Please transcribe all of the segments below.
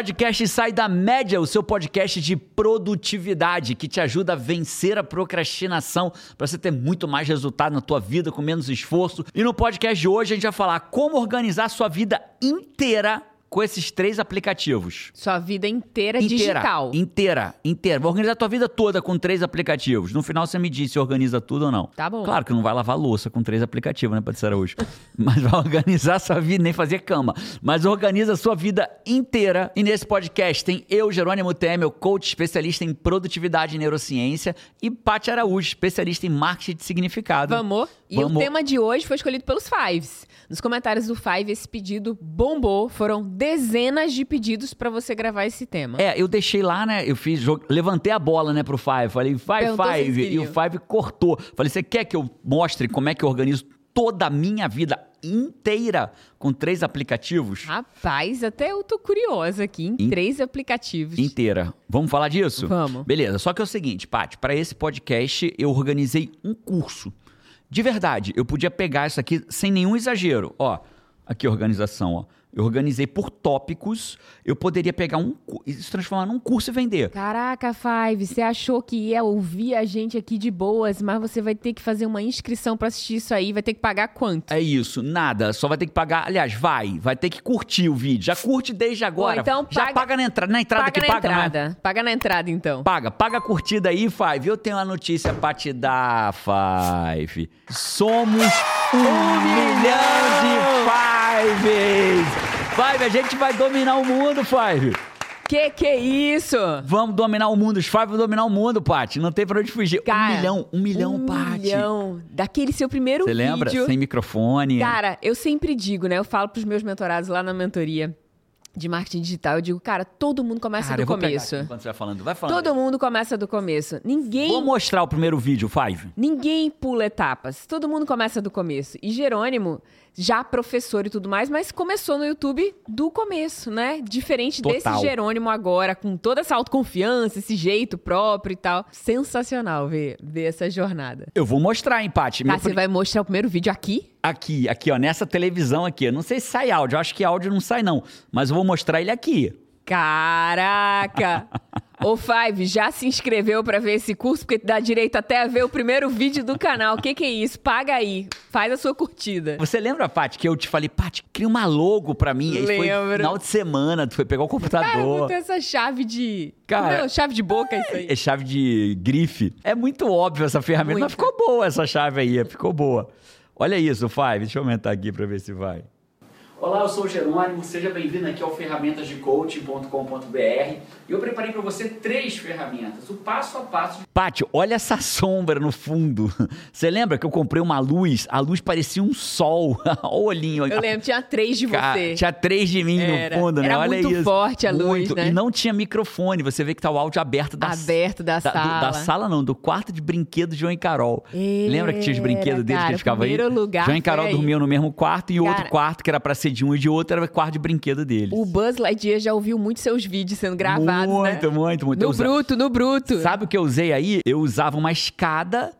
Podcast Sai da Média, o seu podcast de produtividade que te ajuda a vencer a procrastinação para você ter muito mais resultado na tua vida com menos esforço. E no podcast de hoje a gente vai falar como organizar a sua vida inteira com esses três aplicativos. Sua vida inteira, Inteira, digital. Inteira, inteira. Vou organizar a tua vida toda com três aplicativos. No final você me diz se organiza tudo ou não. Tá bom. Claro que não vai lavar louça com três aplicativos, né, Patrícia Araújo? Mas vai organizar a sua vida, nem fazer cama. Mas organiza a sua vida inteira. E nesse podcast tem eu, Jerônimo Temel, coach especialista em produtividade e neurociência, e Paty Araújo, especialista em marketing de significado. Vamos. E Vamos. o tema de hoje foi escolhido pelos Fives. Nos comentários do Five, esse pedido bombou. Foram dezenas de pedidos pra você gravar esse tema. É, eu deixei lá, né? Eu fiz, levantei a bola, né, pro Five. Falei, Five, Perguntou Five. E o Five cortou. Falei, você quer que eu mostre como é que eu organizo toda a minha vida inteira com três aplicativos? Rapaz, até eu tô curiosa aqui em In- três aplicativos. Inteira. Vamos falar disso? Vamos. Beleza. Só que é o seguinte, Paty, para esse podcast eu organizei um curso. De verdade, eu podia pegar isso aqui sem nenhum exagero. Ó, aqui organização, ó. Eu organizei por tópicos. Eu poderia pegar um e se transformar num curso e vender. Caraca, Five, você achou que ia ouvir a gente aqui de boas, mas você vai ter que fazer uma inscrição pra assistir isso aí, vai ter que pagar quanto? É isso, nada. Só vai ter que pagar. Aliás, vai, vai ter que curtir o vídeo. Já curte desde agora. Ou então Já paga- paga na entrada. Na entrada paga que na paga, não é? entrada. Paga na entrada, então. Paga, paga a curtida aí, Five. Eu tenho uma notícia pra te dar, Five. Somos um milhão de Fives! Five, a gente vai dominar o mundo, Five. Que que é isso? Vamos dominar o mundo. Os Five vão dominar o mundo, Paty. Não tem pra onde fugir. Cara, um milhão, um milhão, um Paty. milhão. Daquele seu primeiro Você vídeo. lembra? Sem microfone. Cara, eu sempre digo, né? Eu falo pros meus mentorados lá na mentoria de marketing digital, eu digo, cara, todo mundo começa Cara, do começo. enquanto você vai falando. Vai falando. Todo mundo começa do começo. Ninguém Vou mostrar o primeiro vídeo, Five. Ninguém pula etapas. Todo mundo começa do começo. E Jerônimo, já professor e tudo mais, mas começou no YouTube do começo, né? Diferente Total. desse Jerônimo agora, com toda essa autoconfiança, esse jeito próprio e tal. Sensacional ver, ver essa jornada. Eu vou mostrar, hein, Paty. Tá, Meu você pri- vai mostrar o primeiro vídeo aqui? Aqui, aqui, ó, nessa televisão aqui. Eu não sei se sai áudio, eu acho que áudio não sai, não. Mas eu vou mostrar ele aqui. Caraca! Ô Five, já se inscreveu pra ver esse curso? Porque dá direito até a ver o primeiro vídeo do canal. O que, que é isso? Paga aí. Faz a sua curtida. Você lembra, Paty, que eu te falei, Paty, cria uma logo pra mim. Aí foi Lembro. final de semana, tu foi pegar o Cara, computador. botou essa chave de. Cara, Não, chave de boca, isso aí. É chave de grife. É muito óbvio essa ferramenta, mas ficou boa essa chave aí, ficou boa. Olha isso, Five, deixa eu aumentar aqui pra ver se vai. Olá, eu sou o Jerônimo, seja bem-vindo aqui ao ferramentasdecoaching.com.br e eu preparei para você três ferramentas, o passo a passo. Pátio, olha essa sombra no fundo. Você lembra que eu comprei uma luz? A luz parecia um sol. Olha o olhinho. Eu lembro, tinha três de Cara, você. tinha três de mim Era. no fundo, né? Era Olha muito isso. forte a luz, Muito. né? E não tinha microfone. Você vê que tá o áudio aberto da Aberto da do- sala. da sala não, do quarto de brinquedo de João e Carol. Lembra que tinha os brinquedos Era, deles que cara, eles ficavam aí? primeiro lugar João e Carol dormiam no mesmo quarto e outro Cara, quarto que era pra ser de um e de outro era o quarto de brinquedo deles. O Buzz Lightyear já ouviu muito seus vídeos sendo gravados, muito, né? muito, muito. Eu No bruto, no bruto. Sabe o que eu usei aí? Eu usava uma escada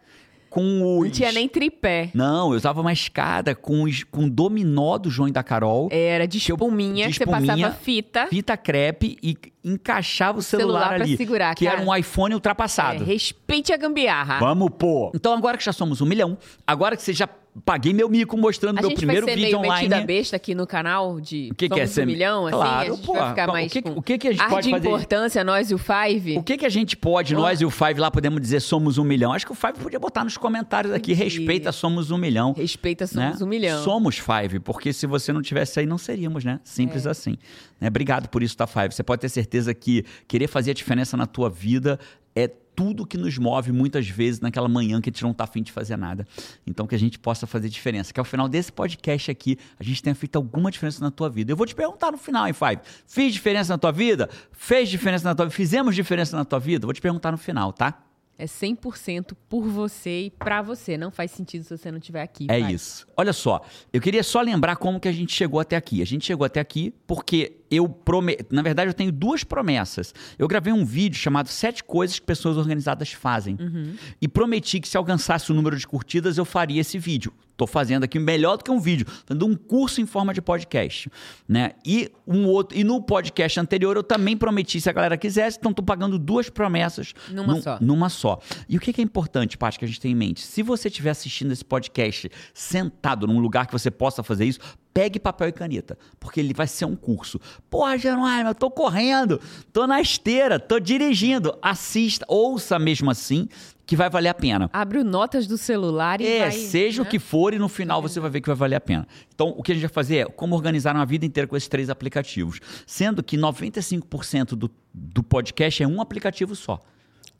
com os... Não tinha nem tripé. Não, eu usava uma escada com, os, com dominó do João e da Carol. Era de Que eu- espuminha, de que você espuminha, passava fita. fita crepe e encaixava o celular, Celular pra ali. segurar, que cara. era um iPhone É, ultrapassado. respeite a gambiarra. Vamos pô. Então agora que já somos um milhão, agora que você já paguei meu mico mostrando a meu gente primeiro vai ser vídeo meio online. metida besta aqui no canal de O que que é ser um milhão, assim? Claro, a gente pô, vai ficar mais o que- com o que que a gente ar pode de fazer? importância, nós e o Five. O que, que a gente pode, nós e o Five lá, podemos dizer somos um milhão? Acho que o Five podia botar nos comentários aqui, Podia. respeita, somos um milhão. Respeita, né? somos um milhão. Somos Five, porque se você não tivesse aí, não seríamos, né? Simples É. assim. Né? Obrigado por isso, tá, Five? Você pode ter certeza que querer fazer a diferença na tua vida é tudo que nos move muitas vezes naquela manhã que a gente não tá afim de fazer nada. Então que a gente possa fazer diferença. Que ao final desse podcast aqui, a gente tenha feito alguma diferença na tua vida. Eu vou te perguntar no final, hein, Five? Fiz diferença na tua vida? Fez diferença na tua vida? Fizemos diferença na tua vida? Vou te perguntar no final, tá? É 100% por você e pra você. Não faz sentido se você não estiver aqui. É Five. isso. Olha só, eu queria só lembrar como que a gente chegou até aqui. A gente chegou até aqui porque eu prometo. Na verdade, eu tenho duas promessas. Eu gravei um vídeo chamado Sete Coisas que Pessoas Organizadas Fazem. Uhum. E prometi que se alcançasse o número de curtidas, eu faria esse vídeo. Tô fazendo aqui melhor do que um vídeo, fazendo um curso em forma de podcast, né? E um outro e no podcast anterior eu também prometi se a galera quisesse, então tô pagando duas promessas Numa num- só. numa só. E o que que é importante, Paty, que a gente tem em mente? Se você estiver assistindo esse podcast sentado num lugar que você possa fazer isso, pegue papel e caneta, porque ele vai ser um curso. Porra, Jerônimo, eu tô correndo, tô na esteira, tô dirigindo. Assista, ouça mesmo assim, que vai valer a pena. Abre o notas do celular e É, vai... seja o né? que for, e no final você vai ver que vai valer a pena. Então, o que a gente vai fazer é como organizar uma vida inteira com esses três aplicativos. Sendo que 95% do, do podcast é um aplicativo só.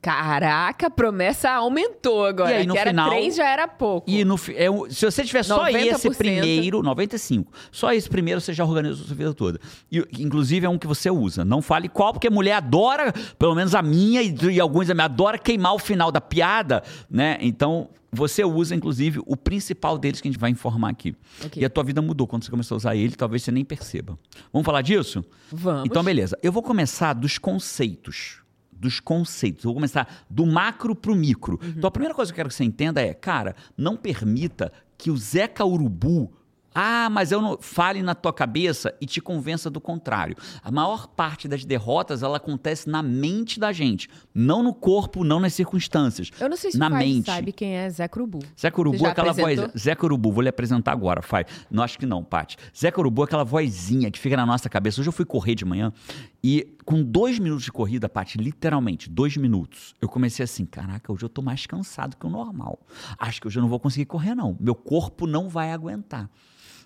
Caraca, a promessa aumentou agora. E aí, no que era final- três, já era pouco. E no, é se você tiver só 90%. esse primeiro, 95, só esse primeiro você já organizou a sua vida toda. E, inclusive é um que você usa. Não fale qual, porque a mulher adora, pelo menos a minha e, e alguns da minha, adora queimar o final da piada, né? Então você usa, inclusive, o principal deles que a gente vai informar aqui. Ok. E a tua vida mudou quando você começou a usar ele, talvez você nem perceba. Vamos falar disso? Vamos. Então, beleza. Eu vou começar dos conceitos. Dos conceitos. Eu vou começar do macro pro micro. Então, a primeira coisa que eu quero que você entenda é, cara, não permita que o Zeca Urubu. Ah, mas eu não. Fale na tua cabeça e te convença do contrário. A maior parte das derrotas ela acontece na mente da gente, não no corpo, não nas circunstâncias. Eu não sei se na o mente. sabe quem é Zé Urubu. Zeca Urubu é aquela voz. apresentou? Zeca Urubu, vou lhe apresentar agora, Fai. Não acho que não, Paty. Zeca Urubu é aquela vozinha que fica na nossa cabeça. Hoje eu fui correr de manhã e com dois minutos de corrida, Paty, literalmente, dois minutos, eu comecei assim: caraca, hoje eu tô mais cansado que o normal. Acho que hoje eu não vou conseguir correr, não. Meu corpo não vai aguentar.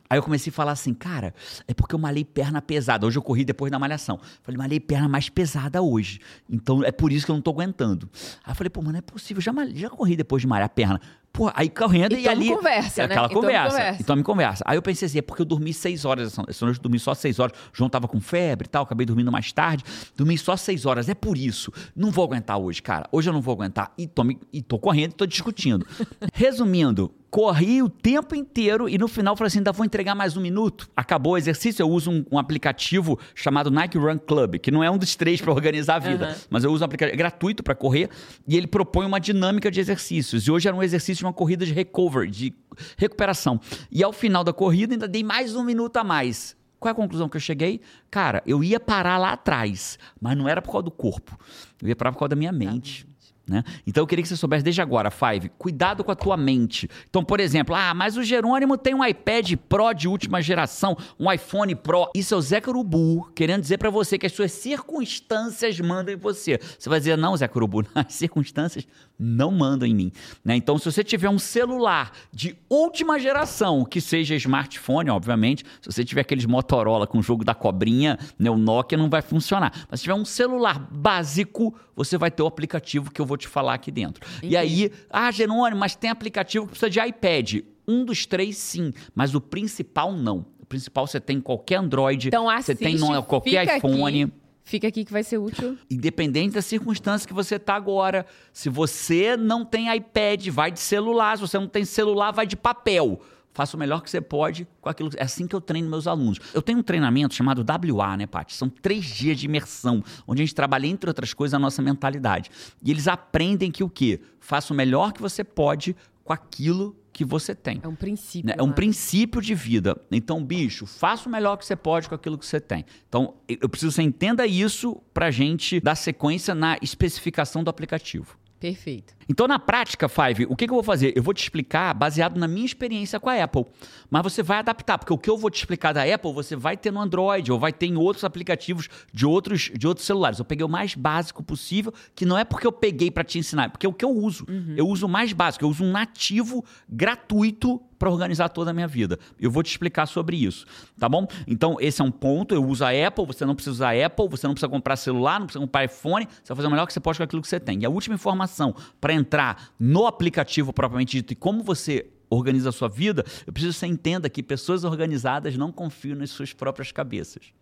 Aí eu comecei a falar assim, cara, é porque eu malhei perna pesada. Hoje eu corri depois da malhação. Falei, malhei perna mais pesada hoje. Então é por isso que eu não tô aguentando. Aí eu falei, pô, mano, é possível. Já, malhei- já corri depois de malhar perna. Pô, aí correndo E e, ali. conversa, é né? Aquela E conversa. conversa. E tome conversa. Aí eu pensei assim, é porque eu dormi seis horas essa noite. Eu dormi só seis horas. O João tava com febre e tal, acabei dormindo mais tarde. Dormi só seis horas. É por isso. Não vou aguentar hoje, cara. Hoje eu não vou aguentar. E tô, me- e tô correndo e tô discutindo. Resumindo, corri o tempo inteiro e no final falei assim: ainda vou entregar mais um minuto. Acabou o exercício, eu uso um, um aplicativo chamado Nike Run Club, que não é um dos três para organizar a vida, Aham. mas eu uso um aplicativo gratuito para correr e ele propõe uma dinâmica de exercícios. E hoje era um exercício uma corrida de recovery, de recuperação. E ao final da corrida ainda dei mais um minuto a mais. Qual é a conclusão que eu cheguei? Cara, eu ia parar lá atrás, mas não era por causa do corpo. Eu ia parar por causa da minha mente. Né? Então eu queria que você soubesse desde agora, Five, cuidado com a tua mente. Então, por exemplo, ah, mas o Jerônimo tem um iPad Pro de última geração, um iPhone Pro. Isso é o Zeca Urubu querendo dizer pra você que as suas circunstâncias mandam em você. Você vai dizer, não, Zeca Urubu, as circunstâncias não mandam em mim. Né? Então, se você tiver um celular de última geração, que seja smartphone, obviamente, se você tiver aqueles Motorola com o jogo da cobrinha, né, o Nokia não vai funcionar. Mas se tiver um celular básico, você vai ter o aplicativo que eu vou te falar aqui dentro. E aí, ah, Jerônimo, mas tem aplicativo que precisa de iPad. Um dos três, sim, mas o principal não. O principal você tem em qualquer Android, Então você assiste, tem no, qualquer iPhone. Aqui, fica aqui que vai ser útil. Independente da circunstância que você está agora. Se você não tem iPad, vai de celular. Se você não tem celular, vai de papel. Faça o melhor que você pode com aquilo. É assim que eu treino meus alunos. Eu tenho um treinamento chamado WA, né, Paty? São três dias de imersão, onde a gente trabalha, entre outras coisas, a nossa mentalidade. E eles aprendem que o quê? Faça o melhor que você pode com aquilo que você tem. É um princípio. Né? É um né? princípio de vida. Então, bicho, faça o melhor que você pode com aquilo que você tem. Então, eu preciso que você entenda isso pra gente dar sequência na especificação do aplicativo. Perfeito. Então, na prática, Five, o que, que eu vou fazer? Eu vou te explicar baseado na minha experiência com a Apple. Mas você vai adaptar, porque o que eu vou te explicar da Apple, você vai ter no Android ou vai ter em outros aplicativos de outros, de outros celulares. Eu peguei o mais básico possível, que não é porque eu peguei para te ensinar, é porque é o que eu uso. Eu uso o mais básico, eu uso um nativo gratuito para organizar toda a minha vida. Eu vou te explicar sobre isso, tá bom? Então, esse é um ponto. Eu uso a Apple, você não precisa usar a Apple, você não precisa comprar celular, não precisa comprar iPhone, você vai fazer o melhor que você pode com aquilo que você tem. E a última informação para entrar no aplicativo propriamente dito e como você organiza a sua vida, eu preciso que você entenda que pessoas organizadas não confiam nas suas próprias cabeças.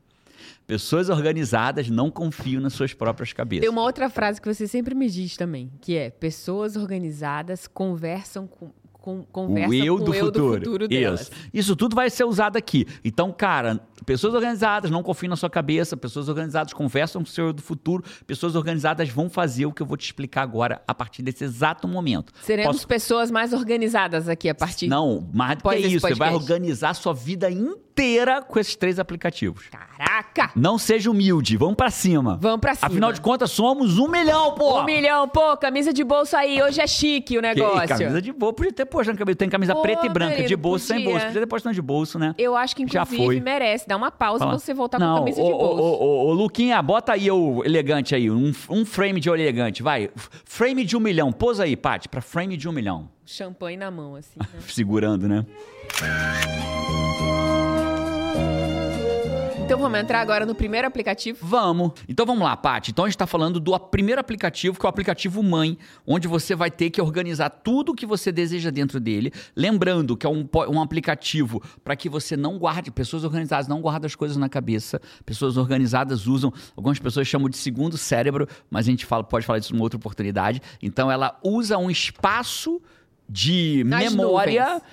Pessoas organizadas não confiam nas suas próprias cabeças. Tem uma outra frase que você sempre me diz também, que é: pessoas organizadas conversam com, com, conversam o eu com do o eu futuro. do futuro delas. Isso. Isso tudo vai ser usado aqui. Então, cara, Pessoas organizadas não confiam na sua cabeça, pessoas organizadas conversam com o Senhor do futuro, pessoas organizadas vão fazer o que eu vou te explicar agora a partir desse exato momento. Seremos Posso- pessoas mais organizadas aqui a partir Não, mais do que isso, você vai podcast. organizar a sua vida inteira com esses três aplicativos. Caraca! Não seja humilde, vamos pra cima. Vamos pra cima. Afinal de contas, somos um milhão, pô! Um milhão, pô, camisa de bolso aí, hoje é chique o Que negócio. camisa de bolso, podia ter postado camisa. Tem camisa Pô, preta e branca, querido, de bolso, sem podia. bolso. Podia ter postado de bolso, né? Eu acho que, Já inclusive, foi. merece dar uma pausa Fala. pra você voltar Não, com camisa ô, de ô, bolso. Ô, ô, ô, Luquinha, bota aí o elegante aí, um, um frame de elegante, vai. Frame de um milhão, pôs aí, Paty, pra frame de um milhão. Champanhe na mão, assim. né? Segurando, né? Então vamos entrar agora no primeiro aplicativo. Vamos. Então vamos lá, Paty. Então a gente está falando do primeiro aplicativo, que é o aplicativo Mãe, onde você vai ter que organizar tudo o que você deseja dentro dele. Lembrando que é um, um aplicativo para que você não guarde, pessoas organizadas não guardam as coisas na cabeça. Pessoas organizadas usam, algumas pessoas chamam de segundo cérebro, mas a gente fala, pode falar disso em outra oportunidade. Então ela usa um espaço de Nas memória nuvens.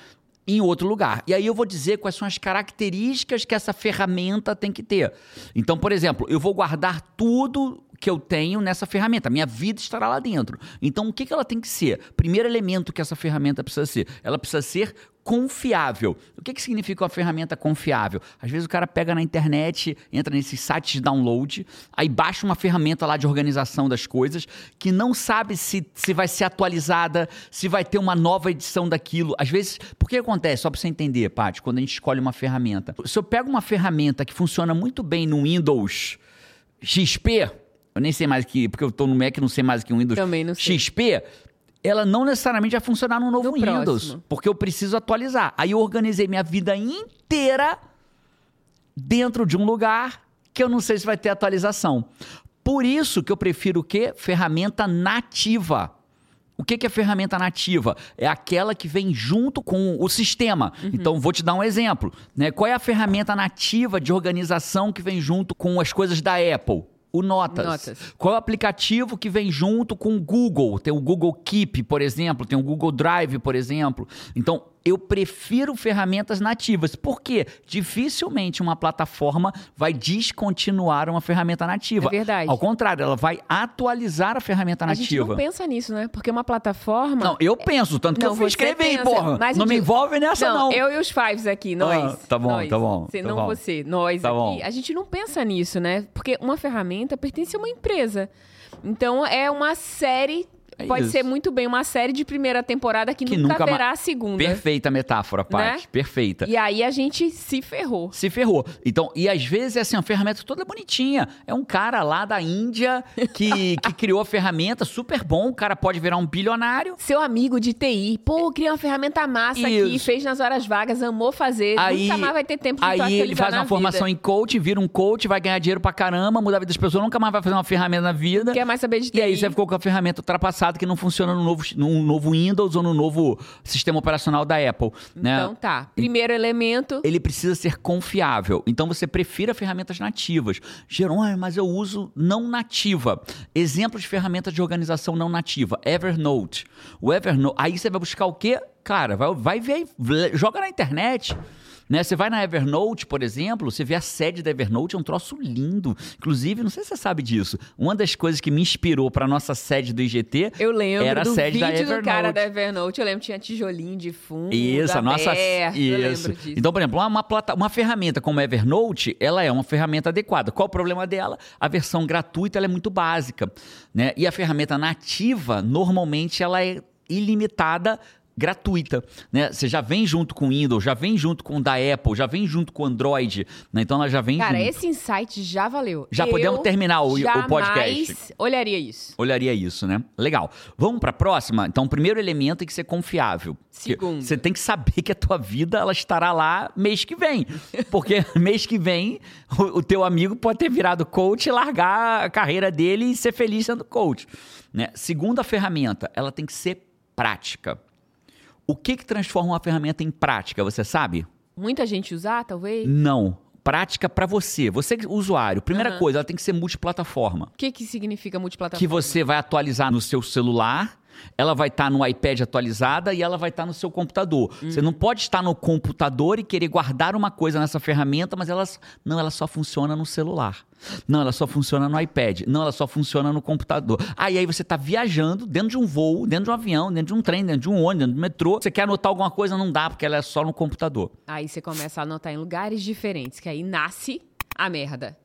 Em outro lugar. E aí eu vou dizer quais são as características que essa ferramenta tem que ter. Então, por exemplo, eu vou guardar tudo que eu tenho nessa ferramenta. Minha vida estará lá dentro. Então, o que, que ela tem que ser? Primeiro elemento que essa ferramenta precisa ser. Ela precisa ser confiável. O que, que significa uma ferramenta confiável? Às vezes o cara pega na internet, entra nesses sites de download, aí baixa uma ferramenta lá de organização das coisas, que não sabe se, se vai ser atualizada, se vai ter uma nova edição daquilo. Às vezes, por que acontece? Só para você entender, Paty, quando a gente escolhe uma ferramenta. Se eu pego uma ferramenta que funciona muito bem no Windows XP, eu nem sei mais que, porque eu tô no Mac, não sei mais que um Windows Também não sei. XP, ela não necessariamente vai funcionar no novo No Windows, próximo. porque eu preciso atualizar. Aí eu organizei minha vida inteira dentro de um lugar que eu não sei se vai ter atualização. Por isso que eu prefiro o quê? Ferramenta nativa. O que que é ferramenta nativa? É aquela que vem junto com o sistema. Então, vou te dar um exemplo. Né? Qual é a ferramenta nativa de organização que vem junto com as coisas da Apple? O Notas. Notas. Qual é o aplicativo que vem junto com o Google? Tem o Google Keep, por exemplo, tem o Google Drive, por exemplo. Então, eu prefiro ferramentas nativas. Por quê? Dificilmente uma plataforma vai descontinuar uma ferramenta nativa. É verdade. Ao contrário, ela vai atualizar a ferramenta A gente nativa. não pensa nisso, né? Porque uma plataforma... Não, eu penso, tanto que Não, eu fui você escrever, pensa, porra. não eu me envolve nessa, não. eu e os Fives aqui, nós. Ah, tá bom, nós. tá bom, Você, tá não bom. você, nós Tá aqui. bom. A gente não pensa nisso, né? Porque uma ferramenta pertence a uma empresa. Então é uma série. É pode isso. ser muito bem uma série de primeira temporada que, Que nunca, nunca ma- verá a segunda. Perfeita metáfora, Paty. Né? Perfeita. E aí a gente se ferrou. Se ferrou. Então, e às vezes é assim, uma ferramenta toda bonitinha. É um cara lá da Índia que, que criou a ferramenta, super bom. O cara pode virar um bilionário. Seu amigo de TI, pô, criou uma ferramenta massa aqui, Isso. fez nas horas vagas, amou fazer, Aí, nunca mais vai ter tempo de aí ele faz uma formação vida. em coach, vira um coach, vai ganhar dinheiro pra caramba, mudar a vida das pessoas, nunca mais vai fazer uma ferramenta na vida. Quer mais saber de TI. E aí você ficou com a ferramenta ultrapassada que não funciona no novo, no novo Windows ou no novo sistema operacional da Apple. né? Então tá. Primeiro elemento, ele precisa ser confiável. Então você prefira ferramentas nativas. Jerônimo, mas eu uso não nativa. Exemplos de ferramentas de organização não nativa. Evernote. O Evernote. Aí você vai buscar o quê? Cara, vai, vai ver, joga na internet. Né? Você vai na Evernote, por exemplo, você vê a sede da Evernote, é um troço lindo. Inclusive, não sei se você sabe disso, uma das coisas que me inspirou para nossa sede do IGT eu lembro era a do sede da Evernote. do cara da Evernote. Eu lembro que tinha tijolinho de fundo, Isso, a nossa. aberto, eu Isso. Então, por exemplo, uma, uma, plata- uma ferramenta como a Evernote, ela é uma ferramenta adequada. Qual o problema dela? A versão gratuita ela é muito básica. Né? E a ferramenta nativa, normalmente, ela é ilimitada. Gratuita, né? Você já vem junto com o Windows, já vem junto com o da Apple, já vem junto com o Android, né? Então ela já vem Cara, junto. esse insight já valeu. Já Eu podemos terminar o- o podcast. olharia isso. Olharia isso, né? Legal. Vamos para a próxima? Então, o primeiro elemento tem que ser confiável. Segundo. Você tem que saber que a tua vida ela estará lá mês que vem. Porque mês que vem o, o teu amigo pode ter virado coach e largar a carreira dele e ser feliz sendo coach. Né? Segunda ferramenta, ela tem que ser prática. O que, que transforma uma ferramenta em prática, você sabe? Muita gente usar, talvez? Não. Prática para você. Você, usuário. Primeira Aham. coisa, ela tem que ser multiplataforma O que, que significa multiplataforma? que você vai atualizar no seu celular, Ela vai estar no iPad atualizada e ela vai estar no seu computador. Você não pode estar no computador e querer guardar uma coisa nessa ferramenta, mas ela não, ela só funciona no celular. Não, ela só funciona no iPad. Não, ela só funciona no computador. Aí aí você está viajando dentro de um voo, dentro de um avião, dentro de um trem, dentro de um ônibus, dentro do metrô. Você quer anotar alguma coisa, não dá, porque ela é só no computador. Aí você começa a anotar em lugares diferentes, que aí nasce a merda.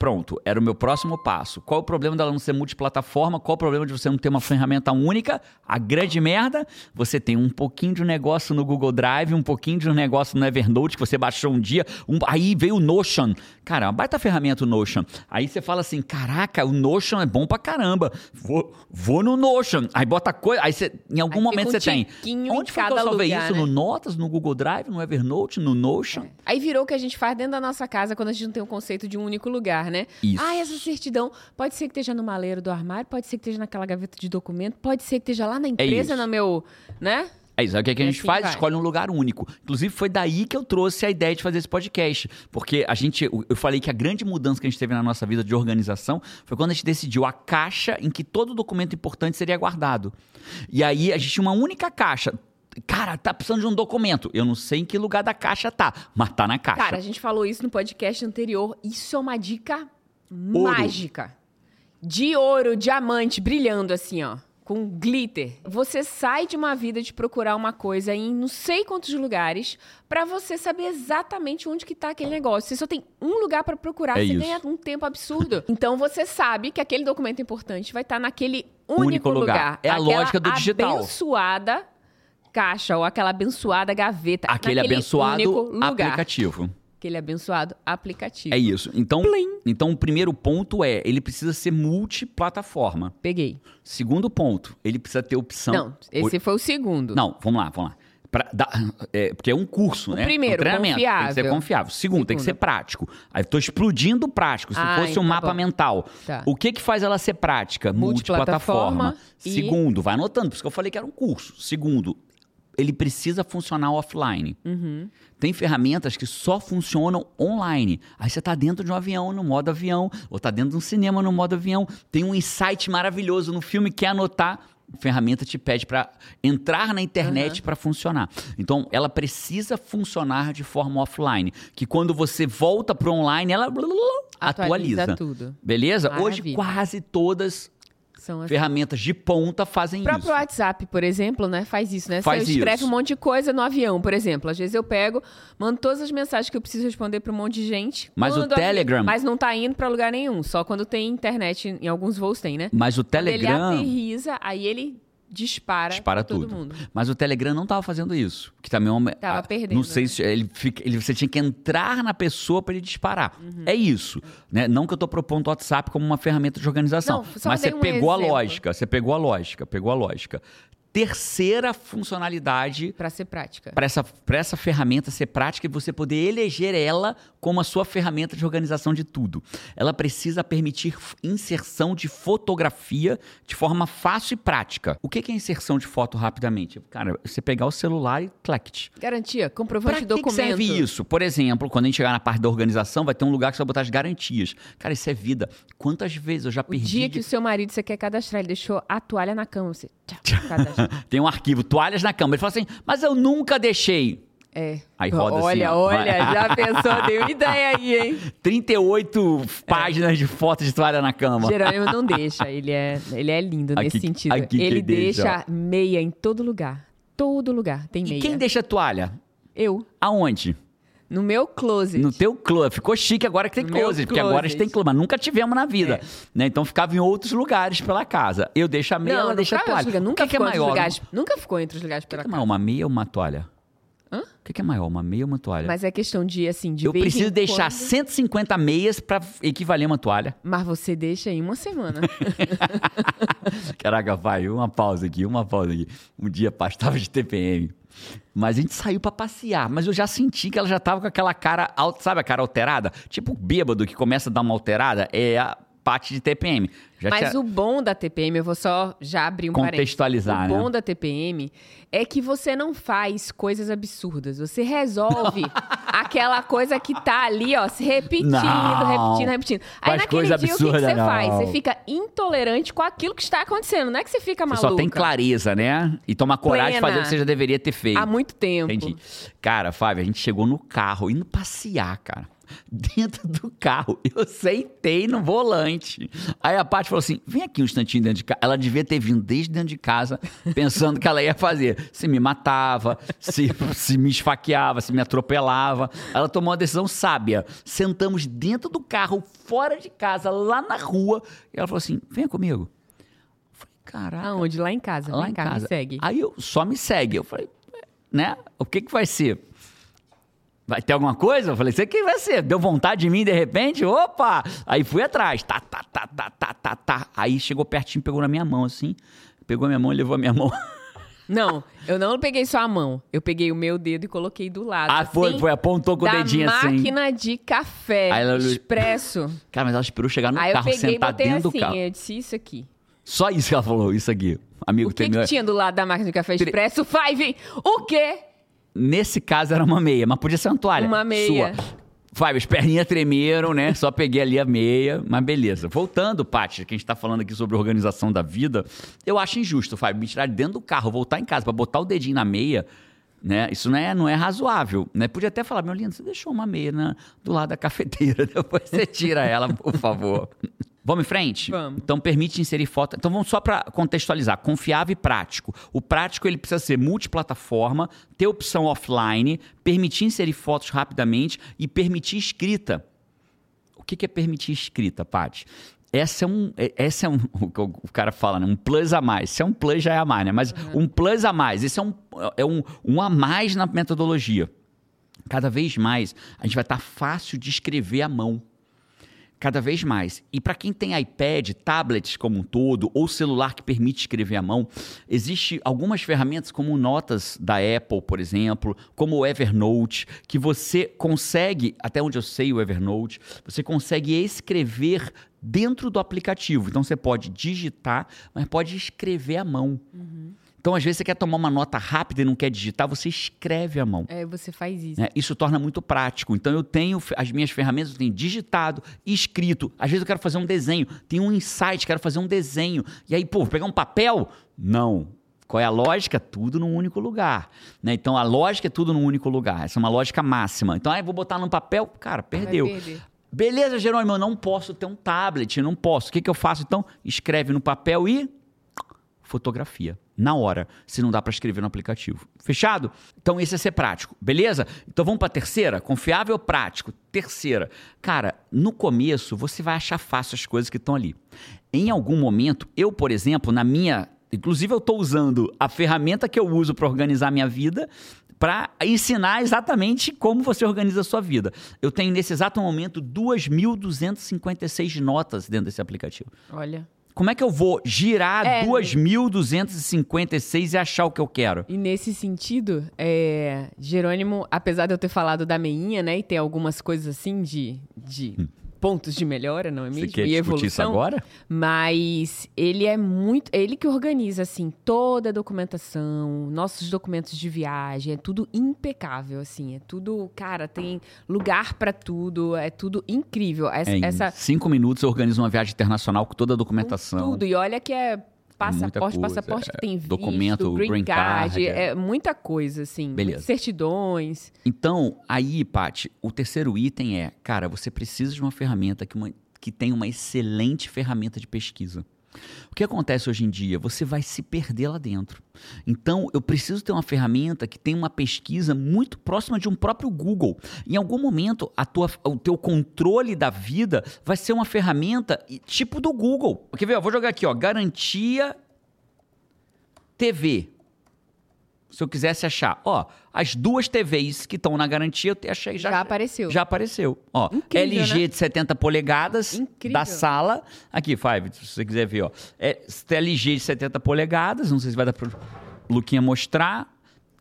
Pronto, era o meu próximo passo. Qual o problema dela não ser multiplataforma? Qual o problema de você não ter uma ferramenta única? A grande merda, você tem um pouquinho de um negócio no Google Drive, um pouquinho de um negócio no Evernote que você baixou um dia, um- aí veio o Notion. Cara, uma baita ferramenta o Notion. Aí você fala assim, caraca, o Notion é bom pra caramba. Vou, vou no Notion. Aí bota coisa, aí você, em algum Aí momento um você tem. Onde foi que eu salvei lugar, isso? né? No Notas, no Google Drive, no Evernote, no Notion? Aí virou o que a gente faz dentro da nossa casa quando a gente não tem o conceito de um único lugar, né? Isso. Ah, essa certidão pode ser que esteja no maleiro do armário, pode ser que esteja naquela gaveta de documento, pode ser que esteja lá na empresa, É no meu, né? É isso, aí o que, é que a gente assim faz? vai. Escolhe um lugar único. Inclusive, foi daí que eu trouxe a ideia de fazer esse podcast. Porque a gente, eu falei que a grande mudança que a gente teve na nossa vida de organização foi quando a gente decidiu a caixa em que todo documento importante seria guardado. E aí a gente tinha uma única caixa. Cara, tá precisando de um documento. Eu não sei em que lugar da caixa tá, mas tá na caixa. Cara, a gente falou isso no podcast anterior. Isso é uma dica mágica. De ouro, diamante, brilhando assim, ó. Com glitter. Você sai de uma vida de procurar uma coisa em não sei quantos lugares pra você saber exatamente onde que tá aquele negócio. Você só tem um lugar pra procurar, É você isso. ganha um tempo absurdo. então você sabe que aquele documento importante vai estar naquele único, Único lugar. lugar. É a Aquela lógica do digital. abençoada caixa ou aquela abençoada gaveta. Aquele abençoado aplicativo. Aquele abençoado aplicativo. É isso. Então, então, o primeiro ponto é, ele precisa ser multiplataforma. Peguei. Segundo ponto, ele precisa ter opção. Não, esse foi o segundo. Não, vamos lá, vamos lá. Pra dar- é, porque é um curso, O né? primeiro, um treinamento. Tem que ser confiável. confiável. Segundo, tem que ser prático. Aí tô explodindo o prático. Se Ah, fosse um tá mapa bom. mental. Tá. O que que faz ela ser prática? Multiplataforma Multiplataforma. e- Segundo, vai anotando, por isso que eu falei que era um curso. Segundo, ele precisa funcionar offline. Uhum. Tem ferramentas que só funcionam online. Aí você tá dentro de um avião no modo avião, ou tá dentro de um cinema no modo avião. Tem um insight maravilhoso no filme, quer anotar. A ferramenta te pede para entrar na internet para funcionar. Então, ela precisa funcionar de forma offline. Que quando você volta para online, ela Atualiza atualiza. tudo. Beleza? Hoje, Maravilha. quase todas São as... ferramentas de ponta fazem O próprio isso. WhatsApp, por exemplo, né, faz isso, né? Faz Você escreve isso. um monte de coisa no avião, por exemplo. Às vezes eu pego, mando todas as mensagens que eu preciso responder para um monte de gente. Mas o Telegram- Mas não tá indo para lugar nenhum. Só quando tem internet, em alguns voos tem, né? Mas o Quando ele Telegram. aterriza, aí ele dispara, Dispara tudo. mundo. Mas o Telegram não estava fazendo isso. Que também é uma, Tava ah, perdendo, Não sei se ele, fica, ele você tinha que entrar na pessoa para ele disparar. Uhum. É isso. Né? Não que eu tô propondo o WhatsApp como uma ferramenta de organização. Não, mas você um pegou a exemplo. lógica. Você pegou a lógica. Pegou a lógica. Terceira funcionalidade Pra ser prática. para essa, pra essa ferramenta ser prática e você poder eleger ela como a sua ferramenta de organização de tudo. Ela precisa permitir inserção de fotografia de forma fácil e prática. O que que é inserção de foto rapidamente? Cara, você pegar o celular e clact. Garantia, Para comprovante que, de que documento. serve isso? Por exemplo, quando a gente chegar na parte da organização, vai ter um lugar que você vai botar as garantias. Cara, isso é vida. Quantas vezes eu já O perdi... dia de- que o seu marido você quer cadastrar, ele deixou a toalha na cama, você. Tem um arquivo, toalhas na cama. Ele fala assim, mas eu nunca deixei. É. Aí roda assim, olha, ó. olha, já pensou, deu ideia aí, hein? 38 páginas de foto de toalha na cama. Jerônimo não deixa, ele é, ele é lindo nesse Aqui- sentido. aqui que ele deixa, deixa meia em todo lugar. Todo lugar tem meia. E quem deixa toalha? Eu. Aonde? No meu closet. No teu closet. Ficou chique agora que tem No closet, porque agora a gente tem closet. mas nunca tivemos na vida. É. Né? Então ficava em outros lugares pela casa. Eu deixo a meia, não, ela deixa a toalha. lugares, Nunca o que, que é ficou entre os maior? lugares. Nunca ficou entre os lugares O que, pela que é casa. maior, uma meia ou uma toalha? Hã? O que, que é maior, uma meia ou uma toalha? Mas é questão de, assim, de eu preciso deixar quando- 150 meias pra equivaler a uma toalha. Mas você deixa em uma semana. Caraca, vai, uma pausa aqui, uma pausa aqui. Um dia pastava de TPM. Mas a gente saiu pra passear, mas eu já senti que ela já tava com aquela cara, sabe a cara alterada? Tipo bêbado que começa a dar uma alterada, é a parte de TPM. Já Mas tinha- o bom da TPM, eu vou só já abrir um parênteses. Contextualizar, O né? bom da TPM é que você não faz coisas absurdas. Você resolve aquela coisa que tá ali, ó, se repetindo, Não. repetindo, repetindo. Aí Faz naquele coisa dia, o que que, absurda, você não. faz? Você fica intolerante com aquilo que está acontecendo. Não é que você fica Você maluca. só tem clareza, né? E toma coragem de Plena. fazer o que você já deveria ter feito. Há muito tempo. Entendi. Cara, Fábio, a gente chegou no carro, indo passear, cara. Dentro do carro. Eu sentei no volante. Aí a Paty falou assim: vem aqui um instantinho dentro de casa. Ela devia ter vindo desde dentro de casa, pensando que ela ia fazer. Se me matava, se, se me esfaqueava, se me atropelava. Ela tomou uma decisão sábia. Sentamos dentro do carro, fora de casa, lá na rua. E ela falou assim: venha comigo. Eu falei, caraca. Aonde? Lá em casa. Lá Vem em casa. me segue. Aí eu só me segue. Eu falei, né? O que que vai ser? Vai ter alguma coisa? Eu falei, isso aqui vai ser. Deu vontade de mim de repente? Opa! Aí fui atrás. Tá, tá, tá, tá, tá, tá, tá. Aí chegou pertinho, pegou na minha mão assim. Pegou a minha mão e levou a minha mão. Não, eu não peguei só a mão. Eu peguei o meu dedo e coloquei do lado. Ah, foi, assim, foi, apontou com o dedinho assim. máquina de café Aí ela- expresso. Cara, mas ela esperou chegar no Aí eu carro, peguei e sentar botei dentro assim. do carro. Eu disse isso aqui. Só isso que ela falou, isso aqui. Amigo, O que, tem que meu- tinha do lado da máquina de café expresso? Five! O quê? Nesse caso era uma meia, mas podia ser uma toalha. Uma meia. Sua. Fábio, as perninhas tremeram, né? Só peguei ali a meia, mas beleza. Voltando, Paty, que a gente tá falando aqui sobre organização da vida, eu acho injusto, Fábio, me tirar de dentro do carro, voltar em casa pra botar o dedinho na meia, né? Isso não é, não é razoável, né? Podia até falar, meu lindo, você deixou uma meia na- do lado da cafeteira, depois você tira ela, por favor. Vamos em frente? Vamos. Então permite inserir foto. Então vamos só para contextualizar, confiável e prático. O prático ele precisa ser multiplataforma, ter opção offline, permitir inserir fotos rapidamente e permitir escrita. O que que é permitir escrita, Paty? Essa é um, é- essa é um, o que o cara fala, né? Um plus a mais. Se é um plus, já é a mais, né? Mas um plus a mais. Esse é um, é um, um a mais na metodologia. Cada vez mais, a gente vai estar fácil de escrever à mão. Cada vez mais. E para quem tem iPad, tablets como um todo, ou celular que permite escrever à mão, existe algumas ferramentas como Notas da Apple, por exemplo, como o Evernote, que você consegue, até onde eu sei o Evernote, você consegue escrever dentro do aplicativo. Então você pode digitar, mas pode escrever à mão. Então, às vezes, você quer tomar uma nota rápida e não quer digitar, você escreve à mão. É, você faz isso. né? Isso torna muito prático. Então eu tenho as minhas ferramentas, eu tenho digitado, escrito. Às vezes eu quero fazer um desenho, tenho um insight, quero fazer um desenho. E aí, pô, pegar um papel? Não. Qual é a lógica? Tudo num único lugar. né? Então a lógica é tudo num único lugar. Essa é uma lógica máxima. Então, ah, eu vou botar num papel, cara, perdeu. perder. Beleza, Jerônimo, eu não posso ter um tablet, não posso. O que, que eu faço então? Escreve no papel e fotografia. Na hora, se não dá para escrever no aplicativo. Fechado? Então esse é ser prático, beleza? Então vamos para a terceira? Confiável prático. Terceira. Cara, no começo você vai achar fácil as coisas que estão ali. Em algum momento, eu, por exemplo, na minha. Inclusive, eu estou usando a ferramenta que eu uso para organizar minha vida para ensinar exatamente como você organiza a sua vida. Eu tenho nesse exato momento 2.256 notas dentro desse aplicativo. Olha. Como é que eu vou girar É. 2.256 e achar o que eu quero? E nesse sentido, é, Jerônimo, apesar de eu ter falado da meinha, né, e ter algumas coisas assim de, de pontos de melhora, não é mesmo? Você quer e discutir isso evolução. agora? Mas ele é muito. Ele que organiza, assim, toda a documentação, nossos documentos de viagem, é tudo impecável, assim. É tudo. Cara, tem lugar pra tudo, é tudo incrível. Essa. É, em essa cinco minutos eu organizo uma viagem internacional com toda a documentação. tudo. E olha que é passaporte, passaporte é, que tem visto, documento, green, green card, card, é. é muita coisa, assim. Beleza. Certidões. Então, aí, Paty, o terceiro item é, cara, você precisa de uma ferramenta que, uma, que tem uma excelente ferramenta de pesquisa. O que acontece hoje em dia? Você vai se perder lá dentro. Então, eu preciso ter uma ferramenta que tem uma pesquisa muito próxima de um próprio Google. Em algum momento, a tua, o teu controle da vida vai ser uma ferramenta tipo do Google. Quer ver? Eu vou jogar aqui, ó, garantia TV. Se eu quisesse achar, ó, as duas TVs que estão na garantia, eu achei já. Já apareceu. Já apareceu. Ó, Incrível, LG né? de 70 polegadas Incrível. da sala. Aqui, Five, se você quiser ver, ó. É LG de 70 polegadas, não sei se vai dar pro Luquinha mostrar,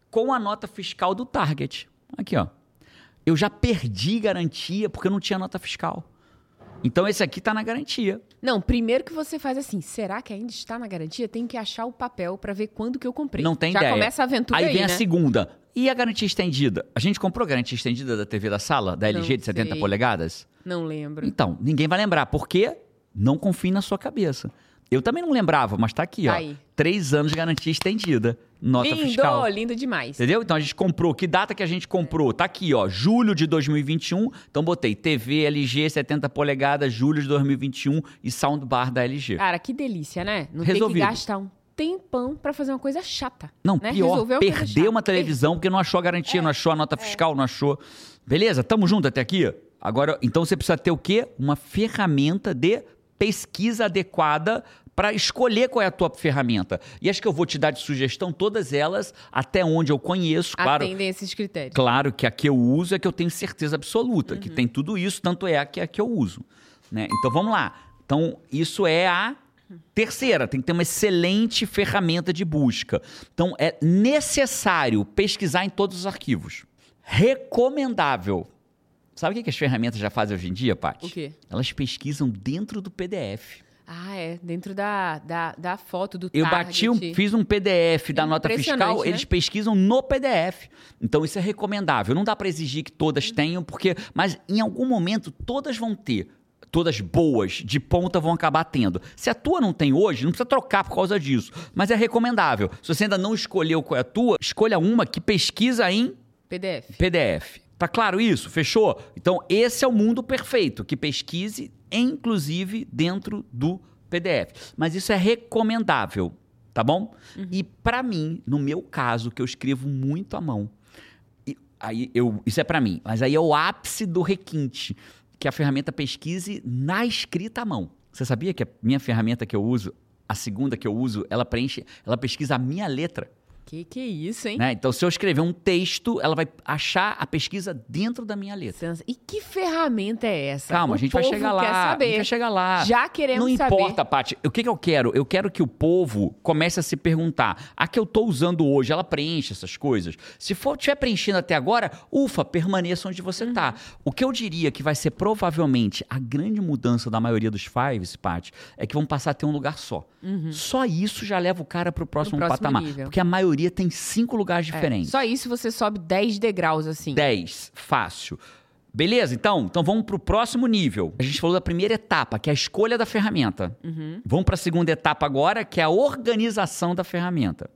com a nota fiscal do Target. Aqui, ó. Eu já perdi garantia porque eu não tinha nota fiscal. Então esse aqui tá na garantia. Não, primeiro que você faz assim, será que ainda está na garantia? Tem que achar o papel pra ver quando que eu comprei. Não tem Já ideia. começa a aventura aí aí, vem né? a segunda. E a garantia estendida? A gente comprou a garantia estendida da TV da sala, da LG Não de 70 sei. polegadas? Não lembro. Então, ninguém vai lembrar. Por quê? Não confie na sua cabeça. Eu também não lembrava, mas tá aqui, ó. Aí. Três anos de garantia estendida. Nota lindo, fiscal. lindo demais. Entendeu? Então a gente comprou. Que data que a gente comprou? Tá aqui, ó. Julho de 2021. Então botei TV LG 70 polegadas, julho de 2021 e soundbar da LG. Cara, que delícia, né? Não Resolvido. tem que gastar um tempão pra fazer uma coisa chata. Não, né? pior, Resolveu perdeu. É. uma televisão porque não achou a garantia, não achou a nota fiscal, não achou. Beleza? Tamo junto até aqui? Agora, então você precisa ter o quê? Uma ferramenta de pesquisa adequada para escolher qual é a tua ferramenta. E acho que eu vou te dar de sugestão todas elas, até onde eu conheço, claro. Atendem esses critérios. Claro que a que eu uso é que eu tenho certeza absoluta, que tem tudo isso, tanto é a que a que eu uso. Né? Então vamos lá. Então, isso é a terceira, tem que ter uma excelente ferramenta de busca. Então, é necessário pesquisar em todos os arquivos. Recomendável. Sabe o que que as ferramentas já fazem hoje em dia, Paty? O quê? Elas pesquisam dentro do PDF. Ah, é. Dentro da, da, da foto do Eu target. bati, um, fiz um PDF da É nota impressionante, fiscal, né? eles pesquisam no PDF. Então isso é recomendável. Não dá para exigir que todas tenham, porque, mas em algum momento todas vão ter. Todas boas, de ponta, vão acabar tendo. Se a tua não tem hoje, não precisa trocar por causa disso. Mas é recomendável. Se você ainda não escolheu qual é a tua, escolha uma que pesquisa em PDF. PDF. Tá claro isso? Fechou? Então, esse é o mundo perfeito, que pesquise, inclusive, dentro do PDF. Mas isso é recomendável, tá bom? E para mim, no meu caso, que eu escrevo muito à mão, e aí eu, isso é para mim, mas aí é o ápice do requinte, que a ferramenta pesquise na escrita à mão. Você sabia que a minha ferramenta que eu uso, a segunda que eu uso, ela preenche, ela pesquisa a minha letra? Que que é isso, hein? né? Então, se eu escrever um texto, ela vai achar a pesquisa dentro da minha letra. E que ferramenta é essa? Calma, O a gente vai chegar quer lá. A saber. gente vai chegar lá. Já queremos Não saber. importa, Paty. O que, que eu quero? Eu quero que o povo comece a se perguntar: a que eu estou usando hoje, ela preenche essas coisas? Se for estiver preenchendo até agora, ufa, permaneça onde você Uhum. está. O que eu diria que vai ser provavelmente a grande mudança da maioria dos fives, Paty, é que vão passar a ter um lugar só. Só isso já leva o cara para o próximo, Uhum. próximo patamar. nível. Porque a maioria tem cinco lugares É, diferentes. Só isso você sobe 10 degraus, assim. 10, fácil. Beleza? Então, então vamos para o próximo nível. A gente falou da primeira etapa, que é a escolha da ferramenta. Vamos para a segunda etapa agora, que é a organização da ferramenta.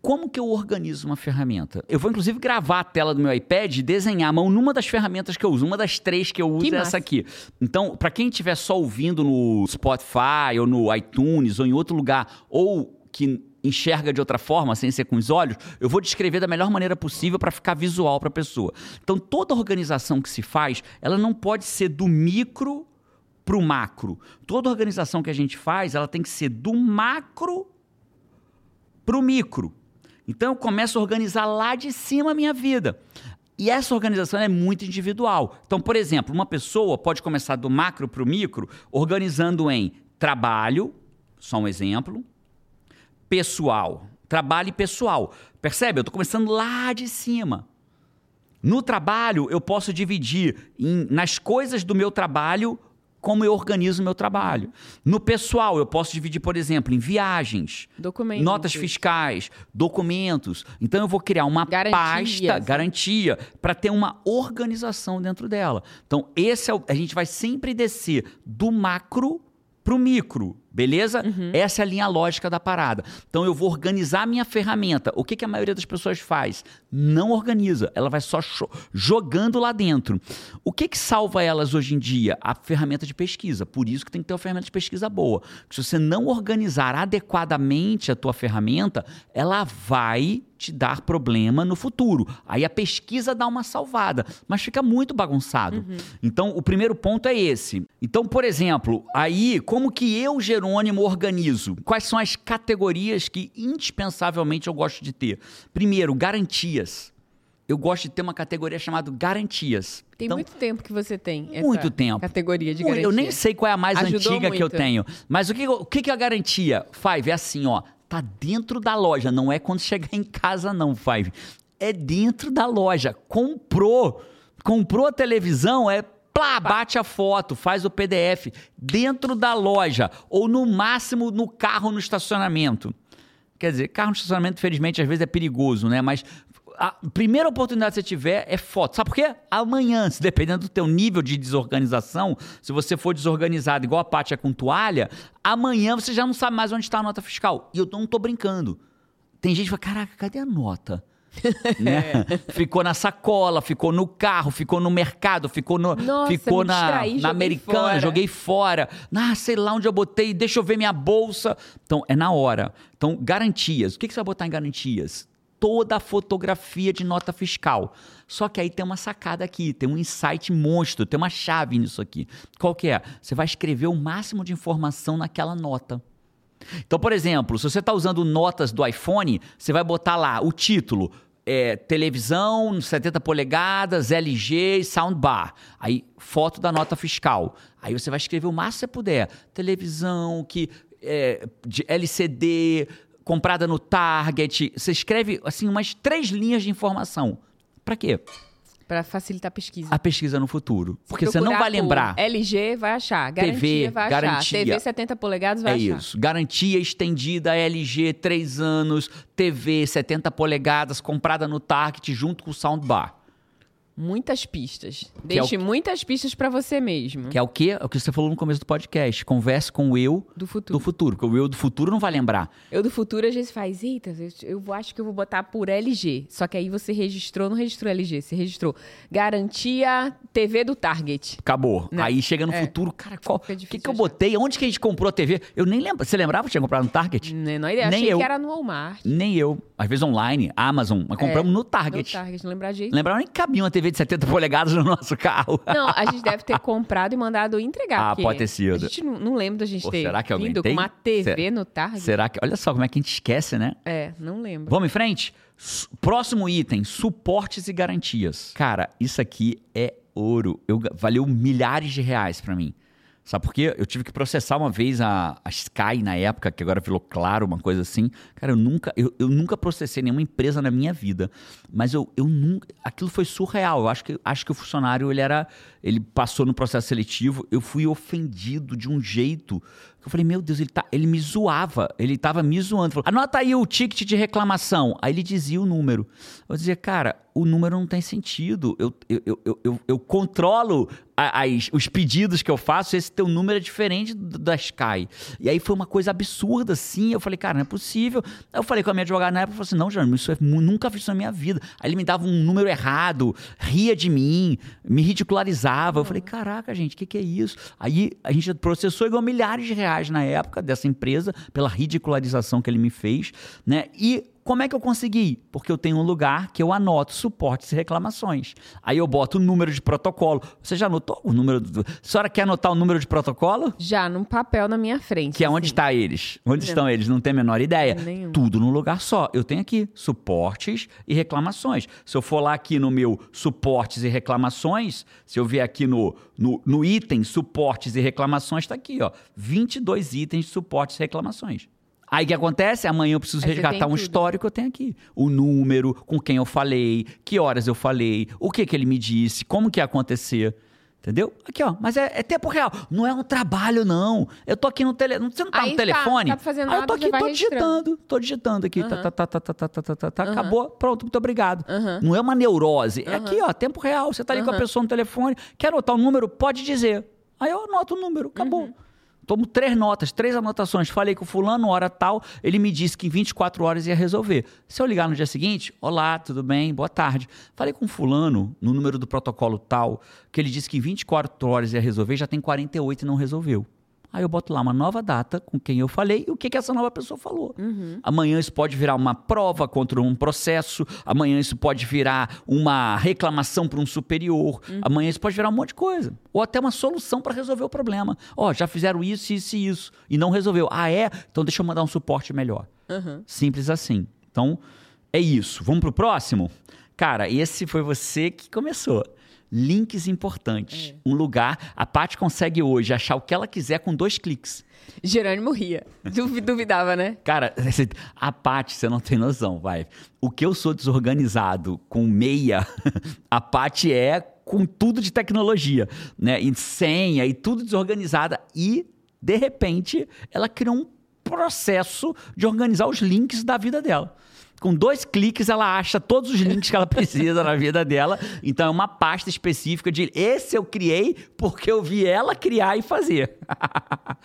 Como que eu organizo uma ferramenta? Eu vou inclusive gravar a tela do meu iPad e desenhar a mão numa das ferramentas que eu uso. Uma das três que eu uso Que é massa. essa aqui. Então, para quem estiver só ouvindo no Spotify ou no iTunes ou em outro lugar, ou que enxerga de outra forma, sem ser com os olhos, eu vou descrever da melhor maneira possível para ficar visual para a pessoa. Então, toda organização que se faz, ela não pode ser do micro para o macro. Toda organização que a gente faz, ela tem que ser do macro para o micro. Então eu começo a organizar lá de cima a minha vida. E essa organização é muito individual. Então, por exemplo, uma pessoa pode começar do macro para o micro, organizando em trabalho, só um exemplo, pessoal. Trabalho pessoal. Percebe? Eu estou começando lá de cima. No trabalho, eu posso dividir em- nas coisas do meu trabalho como eu organizo o meu trabalho. No pessoal, eu posso dividir, por exemplo, em viagens, Documentos. notas fiscais, documentos. Então eu vou criar uma Garantias. pasta, garantia, para ter uma organização dentro dela. Então esse é o, a gente vai sempre descer do macro para o micro, beleza? Essa é a linha lógica da parada. Então eu vou organizar a minha ferramenta. O que, que a maioria das pessoas faz? Não organiza. Ela vai só jogando lá dentro. O que, que salva elas hoje em dia? A ferramenta de pesquisa. Por isso que tem que ter uma ferramenta de pesquisa boa. Se você não organizar adequadamente a tua ferramenta, ela vai te dar problema no futuro. Aí a pesquisa dá uma salvada, mas fica muito bagunçado. Então, o primeiro ponto é esse. Então, por exemplo, aí, como que eu, Jerônimo, organizo? Quais são as categorias que indispensavelmente eu gosto de ter? Primeiro, garantias. Eu gosto de ter uma categoria chamada garantias. Tem Então, muito tempo que você tem muito tempo. categoria de Ui, garantia. Eu nem sei qual é a mais Ajudou antiga que eu muito. tenho. Mas o que, o que é a garantia? Five, é assim, ó. Tá dentro da loja. Não é quando chegar em casa, não, Five. É dentro da loja. Comprou. Comprou a televisão, é plá, bate a foto, faz o PDF dentro da loja. Ou no máximo no carro no estacionamento. Quer dizer, carro no estacionamento, infelizmente, às vezes é perigoso, né? Mas a primeira oportunidade que você tiver é foto. Sabe por quê? Amanhã, se dependendo do teu nível de desorganização, se você for desorganizado igual a Pátia é com toalha, amanhã você já não sabe mais onde está a nota fiscal. E eu não tô brincando. Tem gente que fala, caraca, cadê a nota? né? Ficou na sacola, ficou no carro, ficou no mercado, ficou no, Nossa, ficou na, distraí, na joguei americana, fora. joguei fora. Ah, sei lá onde eu botei, deixa eu ver minha bolsa. Então, é na hora. Então, garantias. O que, que você vai botar em garantias? Toda a fotografia de nota fiscal. Só que aí tem uma sacada aqui, tem um insight monstro, tem uma chave nisso aqui. Qual que é? Você vai escrever o máximo de informação naquela nota. Então, por exemplo, se você está usando notas do iPhone, você vai botar lá o título, é, televisão 70 polegadas, LG, soundbar. Aí, foto da nota fiscal. Aí você vai escrever o máximo que você puder. Televisão, que é, de LCD, comprada no Target. Você escreve, assim, umas três linhas de informação. Para quê? Pra facilitar a pesquisa. A pesquisa no futuro. Se Porque você não vai lembrar. LG vai achar. Garantia TV, vai achar. garantia. TV 70 polegadas vai É achar. isso. Garantia estendida LG, 3 anos, TV 70 polegadas, comprada no Target junto com o soundbar. Muitas pistas. é o Deixe que- muitas pistas pra você mesmo. Que é o quê? É o que você falou no começo do podcast. Converse com o eu Do futuro. do futuro. Porque o eu do futuro não vai lembrar. Eu do futuro às vezes faz, eita, eu, acho que eu vou botar por LG. Só que aí você registrou, não registrou LG, você registrou garantia TV do Target. Acabou. Né? Aí chega no É. futuro, cara, qual, o que, que eu botei? Onde que a gente comprou a TV? Eu nem lembro. Você lembrava que tinha comprado no Target? Menor ideia, Nem achei eu. que era no Walmart. Nem eu. Às vezes online, Amazon. Mas compramos no No Target. Target, não lembrar de jeito. Lembrava nem que cabia uma TV de 70 polegadas no nosso carro. Não, a gente deve ter comprado e mandado entregar. Ah, pode ter sido. A gente não, não lembra da gente Pô, ter será que vindo tem? com uma TV Será- no Target. Será que. Olha só como é que a gente esquece, né? É, não lembro. Vamos em frente? Próximo item: suportes e garantias. Cara, isso aqui é ouro. Eu, valeu milhares de reais pra mim. Sabe por quê? Eu tive que processar uma vez a, a Sky na época, que agora virou claro, uma coisa assim. Cara, eu nunca, eu, eu nunca processei nenhuma empresa na minha vida. Mas eu, eu nunca. Aquilo foi surreal. Eu acho que, acho que o funcionário ele era. Ele passou no processo seletivo. Eu fui ofendido de um jeito. Eu falei, meu Deus, ele, tá, ele me zoava. Ele tava me zoando. Falou, Anota aí o ticket de reclamação. Aí ele dizia o número. Eu dizia, cara, o número não tem sentido. Eu, eu, eu, eu, eu, controlo as- os pedidos que eu faço, esse teu número é diferente do da Sky. E aí foi uma coisa absurda, assim. Eu falei, cara, não é possível. Eu falei com a minha advogada na época, eu falei assim, não, Jerônimo, isso é, nunca fiz isso na minha vida. Aí ele me dava um número errado, ria de mim, me ridicularizava. Eu falei, caraca, gente, o que, que é isso? Aí a gente processou ganhou milhares de reais na época dessa empresa, pela ridicularização que ele me fez, né? E como é que eu consegui? Porque eu tenho um lugar que eu anoto suportes e reclamações. Aí eu boto o número de protocolo. Você já anotou o número? Do... A senhora quer anotar o número de protocolo? Já num papel na minha frente. Que é onde assim. está eles? Onde estão eles? Não tem a menor ideia. Nenhum. Tudo num lugar só. Eu tenho aqui suportes e reclamações. Se eu for lá aqui no meu suportes e reclamações, se eu vier aqui no, no, no item suportes e reclamações, está aqui, ó. 22 itens de suportes e reclamações. Aí o que acontece? Amanhã eu preciso Aí resgatar um tudo. histórico que eu tenho aqui. O número, com quem eu falei, que horas eu falei, o que, que ele me disse, como que ia acontecer. Entendeu? Aqui, ó. Mas é, é, tempo real. Não é um trabalho, não. Eu tô aqui no telefone. Você não tá Aí no tá, tá telefone? Tá fazendo ah, nada, Aí eu tô aqui, tô digitando. Tô digitando aqui. Uhum. Tá, tá, tá, tá, tá, tá, tá, tá, uhum. Acabou. Pronto, muito obrigado. Uhum. Não é uma neurose. É aqui, ó. Tempo real. Você tá ali com a pessoa no telefone. Quer anotar o um número? Pode dizer. Aí eu anoto o número. Acabou. Uhum. Tomo três notas, três anotações. Falei com o fulano, hora tal. Ele me disse que em 24 horas ia resolver. Se eu ligar no dia seguinte, olá, tudo bem? Boa tarde. Falei com o fulano, no número do protocolo tal, que ele disse que em 24 horas ia resolver, já tem 48 e não resolveu. Aí eu boto lá uma nova data com quem eu falei e o que, que essa nova pessoa falou. Amanhã isso pode virar uma prova contra um processo, amanhã isso pode virar uma reclamação para um superior, amanhã isso pode virar um monte de coisa. Ou até uma solução para resolver o problema. Ó, já fizeram isso, isso e isso, e não resolveu. Ah, é? Então deixa eu mandar um suporte melhor. Uhum. Simples assim. Então, é isso. Vamos pro próximo? Cara, esse foi você que começou. Links importantes. Um lugar. A Paty consegue hoje achar o que ela quiser com dois cliques. Jerônimo ria. Duvi- Duvidava, né? Cara, a Paty, você não tem noção, vai. O que eu sou desorganizado com meia, a Paty é com tudo de tecnologia, né? E senha e tudo desorganizada. E, de repente, ela criou um processo de organizar os links da vida dela. Com dois cliques, ela acha todos os links que ela precisa na vida dela. Então, é uma pasta específica de esse eu criei porque eu vi ela criar e fazer.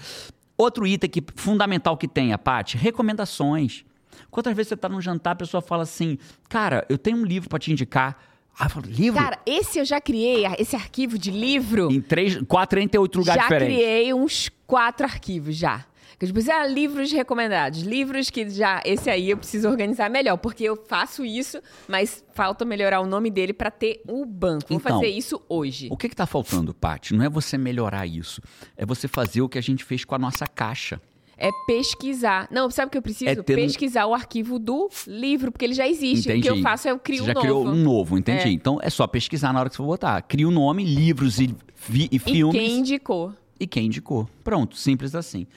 Outro item que, fundamental que tem, a Paty, recomendações. Quantas vezes você está num jantar, a pessoa fala assim, cara, eu tenho um livro para te indicar. Ah, eu falo, livro? Cara, esse eu já criei, esse arquivo de livro. Em três, 48 lugares já diferentes. Já criei uns quatro arquivos já. Que tipo, ah, livros recomendados, livros que já esse aí eu preciso organizar melhor, porque eu faço isso, mas falta melhorar o nome dele para ter o banco. Vou Então, fazer isso hoje. O que está faltando, Paty? Não é você melhorar isso. É você fazer o que a gente fez com a nossa caixa. É pesquisar. Não, sabe o que eu preciso? É ter um- Pesquisar o arquivo do livro, porque ele já existe. Entendi. O que eu faço é eu crio um já novo. criou um novo, entendi. É. Então é só pesquisar na hora que você for botar. Cria o nome, livros e, vi- e E filmes. quem indicou? e quem indicou. Pronto, simples assim.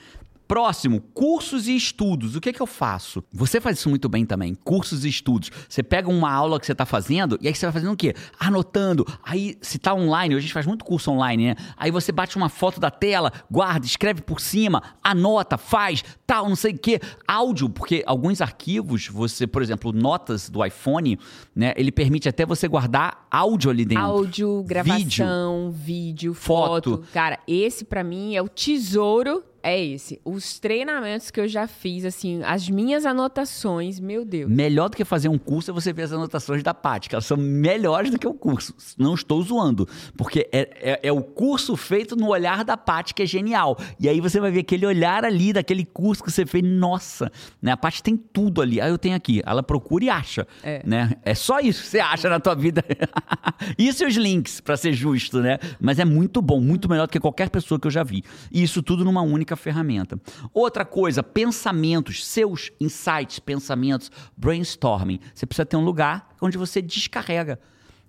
Próximo, cursos e estudos. O que, que eu faço? Você faz isso muito bem também, cursos e estudos. Você pega uma aula que você está fazendo e aí você vai fazendo o quê? Anotando. Aí, se tá online, hoje a gente faz muito curso online, né? Aí você bate uma foto da tela, guarda, escreve por cima, anota, faz, tal, não sei o quê. Áudio, porque alguns arquivos, você, por exemplo, notas do iPhone, né? Ele permite até você guardar áudio ali dentro. Áudio, gravação, vídeo, Foto. foto. Cara, esse pra mim é o tesouro. É esse. Os treinamentos que eu já fiz, assim, as minhas anotações, meu Deus. Melhor do que fazer um curso é você ver as anotações da Paty, que elas são melhores do que o curso. Não estou zoando, porque é, é, é o curso feito no olhar da Paty que é genial. E aí você vai ver aquele olhar ali daquele curso que você fez, nossa, né? A Paty tem tudo ali. Aí eu tenho aqui, ela procura e acha, É. né? É só isso que você acha na tua vida. isso e os links, pra ser justo, né? Mas é muito bom, muito melhor do que qualquer pessoa que eu já vi. E isso tudo numa única ferramenta. Outra coisa, pensamentos, seus insights, pensamentos, brainstorming. Você precisa ter um lugar onde você descarrega.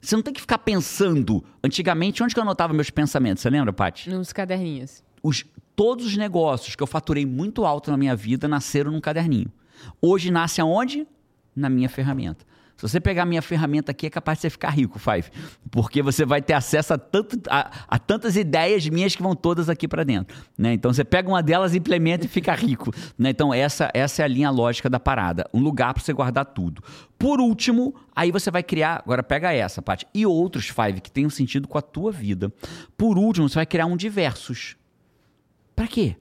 Você não tem que ficar pensando. Antigamente, onde que eu anotava meus pensamentos? Você lembra, Paty? Nos caderninhos. Os, todos os negócios que eu faturei muito alto na minha vida nasceram num caderninho. Hoje nasce aonde? Na minha ferramenta. Se você pegar minha ferramenta aqui, é capaz de você ficar rico, Five. Porque você vai ter acesso a, tanto, a, a tantas ideias minhas que vão todas aqui para dentro. Né? Então você pega uma delas, implementa e fica rico. Né? Então essa, essa é a linha lógica da parada. Um lugar para você guardar tudo. Por último, aí você vai criar. Agora pega essa, Paty. E outros, Five, que tenham sentido com a tua vida. Por último, você vai criar um diversos. Para quê?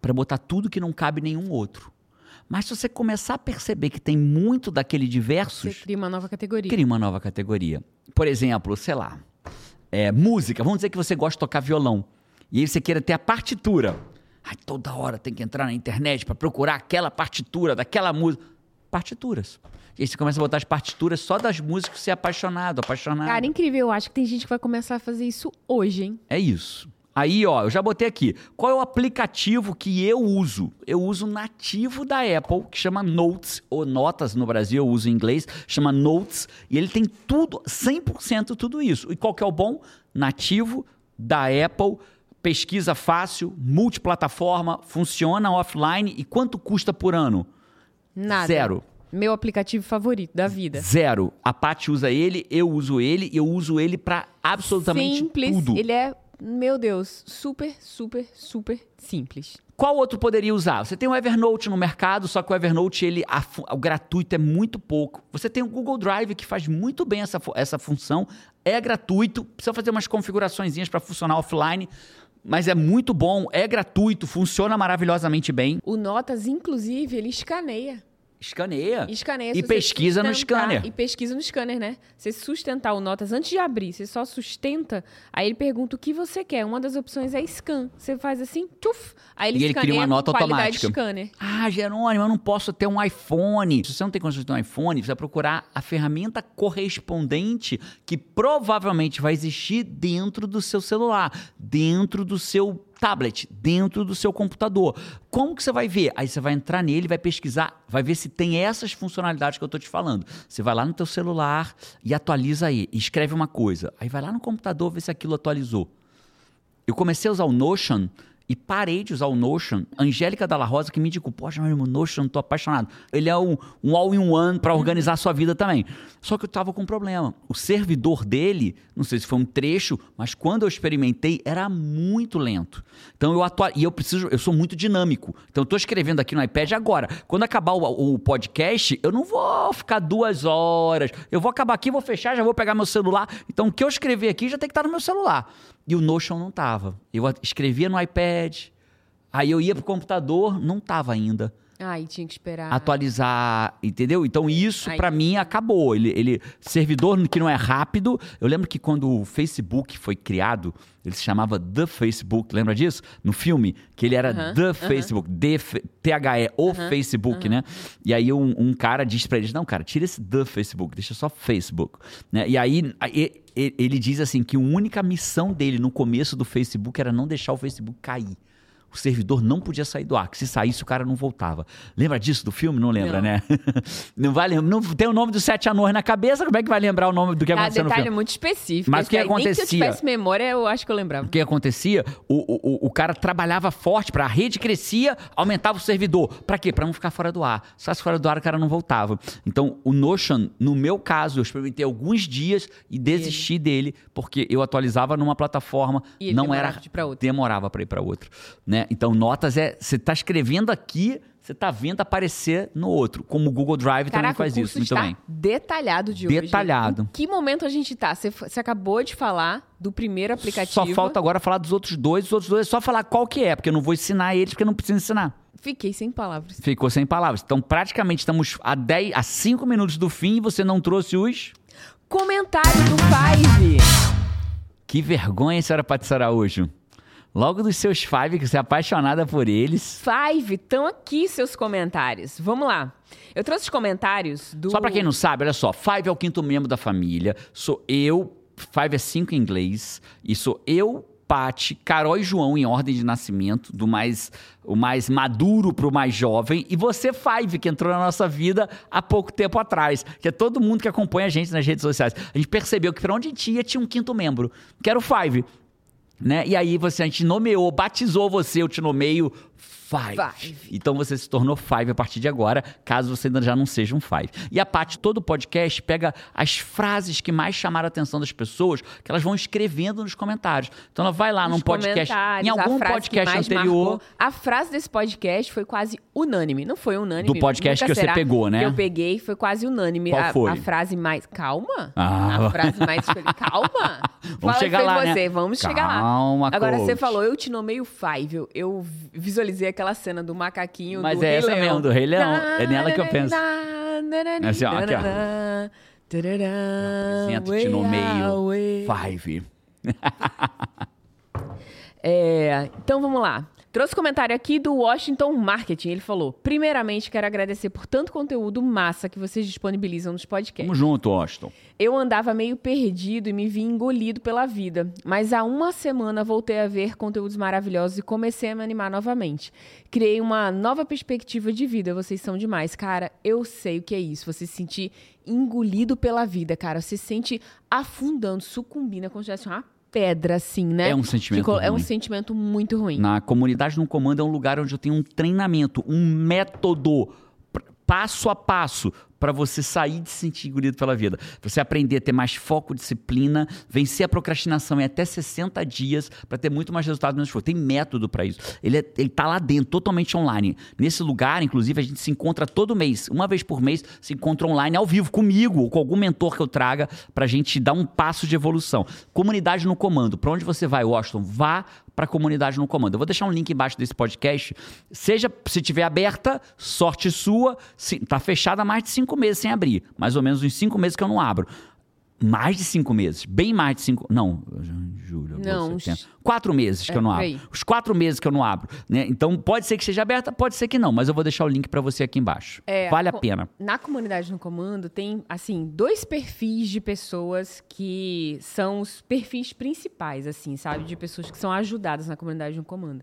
Para botar tudo que não cabe nenhum outro. Mas se você começar a perceber que tem muito daquele Você diversos, cria uma nova categoria. cria uma nova categoria. Por exemplo, sei lá, é, música. Vamos dizer que você gosta de tocar violão. E aí você queira ter a partitura. Ai, toda hora tem que entrar na internet para procurar aquela partitura daquela música. Partituras. E aí você começa a botar as partituras só das músicas que você é apaixonado, apaixonado. Cara, incrível. Eu acho que tem gente que vai começar a fazer isso hoje, hein? É isso. Aí, ó, eu já botei aqui. Qual é o aplicativo que eu uso? Eu uso nativo da Apple, que chama Notes, ou Notas no Brasil, eu uso em inglês, chama Notes, e ele tem tudo, 100% tudo isso. E qual que é o bom? Nativo da Apple, pesquisa fácil, multiplataforma, funciona offline, e quanto custa por ano? Nada. Zero. Meu aplicativo favorito da vida. Zero. A Paty usa ele, eu uso ele, e eu uso ele pra absolutamente simples. tudo. Ele é, meu Deus, super, super, super simples. Qual outro poderia usar? Você tem o Evernote no mercado, só que o Evernote, ele, a o gratuito é muito pouco. Você tem o Google Drive, que faz muito bem essa, essa função. É gratuito, precisa fazer umas configurações para funcionar offline, mas é muito bom, é gratuito, funciona maravilhosamente bem. O Notas, inclusive, ele escaneia. Escaneia. Escaneia. E pesquisa no scanner. E pesquisa no scanner, né? Você sustentar o Notas antes de abrir, você só sustenta, aí ele pergunta o que você quer. Uma das opções é scan. Você faz assim, tchuf, aí ele E ele cria uma nota automática. scanner. Ah, Jerônimo, eu não posso ter um iPhone. Se você não tem condições de ter um iPhone, você vai procurar a ferramenta correspondente que provavelmente vai existir dentro do seu celular, dentro do seu tablet, dentro do seu computador. Como que você vai ver? Aí você vai entrar nele, vai pesquisar, vai ver se tem essas funcionalidades que eu estou te falando. Você vai lá no teu celular e atualiza aí, escreve uma coisa. Aí vai lá no computador ver se aquilo atualizou. Eu comecei a usar o Notion e parei de usar o Notion. Angélica Dalla Rosa que me indicou, poxa, meu irmão, Notion, tô apaixonado. Ele é um, um all-in-one para organizar a sua vida também. Só que eu tava com um problema. O servidor dele, não sei se foi um trecho, mas quando eu experimentei, era muito lento. Então eu atuo, e eu preciso, eu sou muito dinâmico. Então eu tô escrevendo aqui no iPad agora. Quando acabar o, o podcast, eu não vou ficar duas horas. Eu vou acabar aqui, vou fechar, já vou pegar meu celular. Então o que eu escrever aqui já tem que estar no meu celular. E o Notion não tava. Eu escrevia no iPad, aí eu ia pro computador, não tava ainda. Aí tinha que esperar. Atualizar, entendeu? Então isso para mim acabou. Ele, ele servidor que não é rápido. Eu lembro que quando o Facebook foi criado, ele se chamava The Facebook, lembra disso? No filme, que ele era uh -huh, The uh -huh. Facebook, T-H-E, o uh -huh, Facebook, né? E aí um, um cara diz para eles, não, cara, tira esse The Facebook, deixa só Facebook. Né? E aí ele diz assim que a única missão dele no começo do Facebook era não deixar o Facebook cair o servidor não podia sair do ar, que se saísse o cara não voltava. Lembra disso do filme? Não lembra, não. né? não vai não tem o nome dos sete anões na cabeça, como é que vai lembrar o nome do que ah, aconteceu no filme? detalhe muito específico. Mas o que acontecia? Nem se eu tivesse memória, eu acho que eu lembrava. O que acontecia? O, o, o cara trabalhava forte para a rede crescia, aumentava o servidor. Para quê? Para não ficar fora do ar. Se fosse fora do ar, o cara não voltava. Então, o Notion, no meu caso, eu experimentei alguns dias e desisti dele, porque eu atualizava numa plataforma, e não era de demorava para ir para outra, né? Né? Então, notas é. Você está escrevendo aqui, você está vendo aparecer no outro. Como o Google Drive Caraca, também faz isso muito bem. Detalhado de Detalhado. hoje. Em que momento a gente está? Você, acabou de falar do primeiro aplicativo. Só falta agora falar dos outros dois. Os outros dois é só falar qual que é, porque eu não vou ensinar eles, porque eu não preciso ensinar. Fiquei sem palavras. Ficou sem palavras. Então, praticamente estamos a 10, a 5 minutos do fim e você não trouxe os. Comentário do Five. Que vergonha, senhora Patrícia Araújo. Logo dos seus five, que você é apaixonada por eles. Five, estão aqui seus comentários. Vamos lá. Eu trouxe os comentários do. Só para quem não sabe, olha só. Five é o quinto membro da família. Sou eu. Five é cinco em inglês. E sou eu, Pati, Carol e João em ordem de nascimento, do mais o mais maduro pro mais jovem, e você Five, que entrou na nossa vida há pouco tempo atrás, que é todo mundo que acompanha a gente nas redes sociais. A gente percebeu que para onde tinha tinha um quinto membro, que era o Five. Né? E aí você, a gente nomeou, batizou você, eu te nomeio Five. five. Então você se tornou Five a partir de agora, caso você ainda já não seja um Five. E a parte todo o podcast pega as frases que mais chamaram a atenção das pessoas, que elas vão escrevendo nos comentários. Então ela vai lá nos num podcast, em algum podcast anterior. Marcou, a frase desse podcast foi quase unânime. Não foi unânime. Do podcast que você pegou, né? Que eu peguei foi quase unânime. Qual foi? A, a frase mais. Calma? Ah. A frase mais. Calma? Vamos Fala chegar lá. Você. Né? Vamos Calma, chegar lá. Agora coach. você falou, eu te nomeio Five. Eu, eu visualizei aquela cena do macaquinho Mas do é Rei essa Leão. mesmo, do Rei Leão. É nela que eu penso. Assim, ó, aqui, ó. Senta, te nomeio Five. É, então vamos lá. Trouxe comentário aqui do Washington Marketing. Ele falou: Primeiramente, quero agradecer por tanto conteúdo massa que vocês disponibilizam nos podcasts. Tamo junto, Washington. Eu andava meio perdido e me vi engolido pela vida, mas há uma semana voltei a ver conteúdos maravilhosos e comecei a me animar novamente. Criei uma nova perspectiva de vida. Vocês são demais, cara. Eu sei o que é isso. Você se sentir engolido pela vida, cara. Você se sente afundando, sucumbindo, como se tivesse uma pedra, assim, né? É um sentimento Ficou, ruim. É um sentimento muito ruim. Na comunidade no comando é um lugar onde eu tenho um treinamento, um método passo a passo para você sair de se sentir engolido pela vida. Você aprender a ter mais foco, disciplina, vencer a procrastinação em até 60 dias para ter muito mais resultado menos esforço. Tem método para isso. Ele, é, ele tá lá dentro, totalmente online. Nesse lugar, inclusive, a gente se encontra todo mês. Uma vez por mês, se encontra online ao vivo comigo ou com algum mentor que eu traga pra gente dar um passo de evolução. Comunidade no comando. Para onde você vai, Washington? Vá para a comunidade no comando. Eu vou deixar um link embaixo desse podcast. Seja se tiver aberta, sorte sua. Se, tá fechada há mais de cinco meses sem abrir. Mais ou menos uns cinco meses que eu não abro. Mais de cinco meses. Bem mais de cinco. Não, julho. Não, Quatro meses que é, eu não abro. aí. Os quatro meses que eu não abro. Né? Então, pode ser que seja aberta, pode ser que não. Mas eu vou deixar o link para você aqui embaixo. É, vale a pena. Na comunidade no comando tem, assim, dois perfis de pessoas que são os perfis principais, assim, sabe? De pessoas que são ajudadas na comunidade no comando.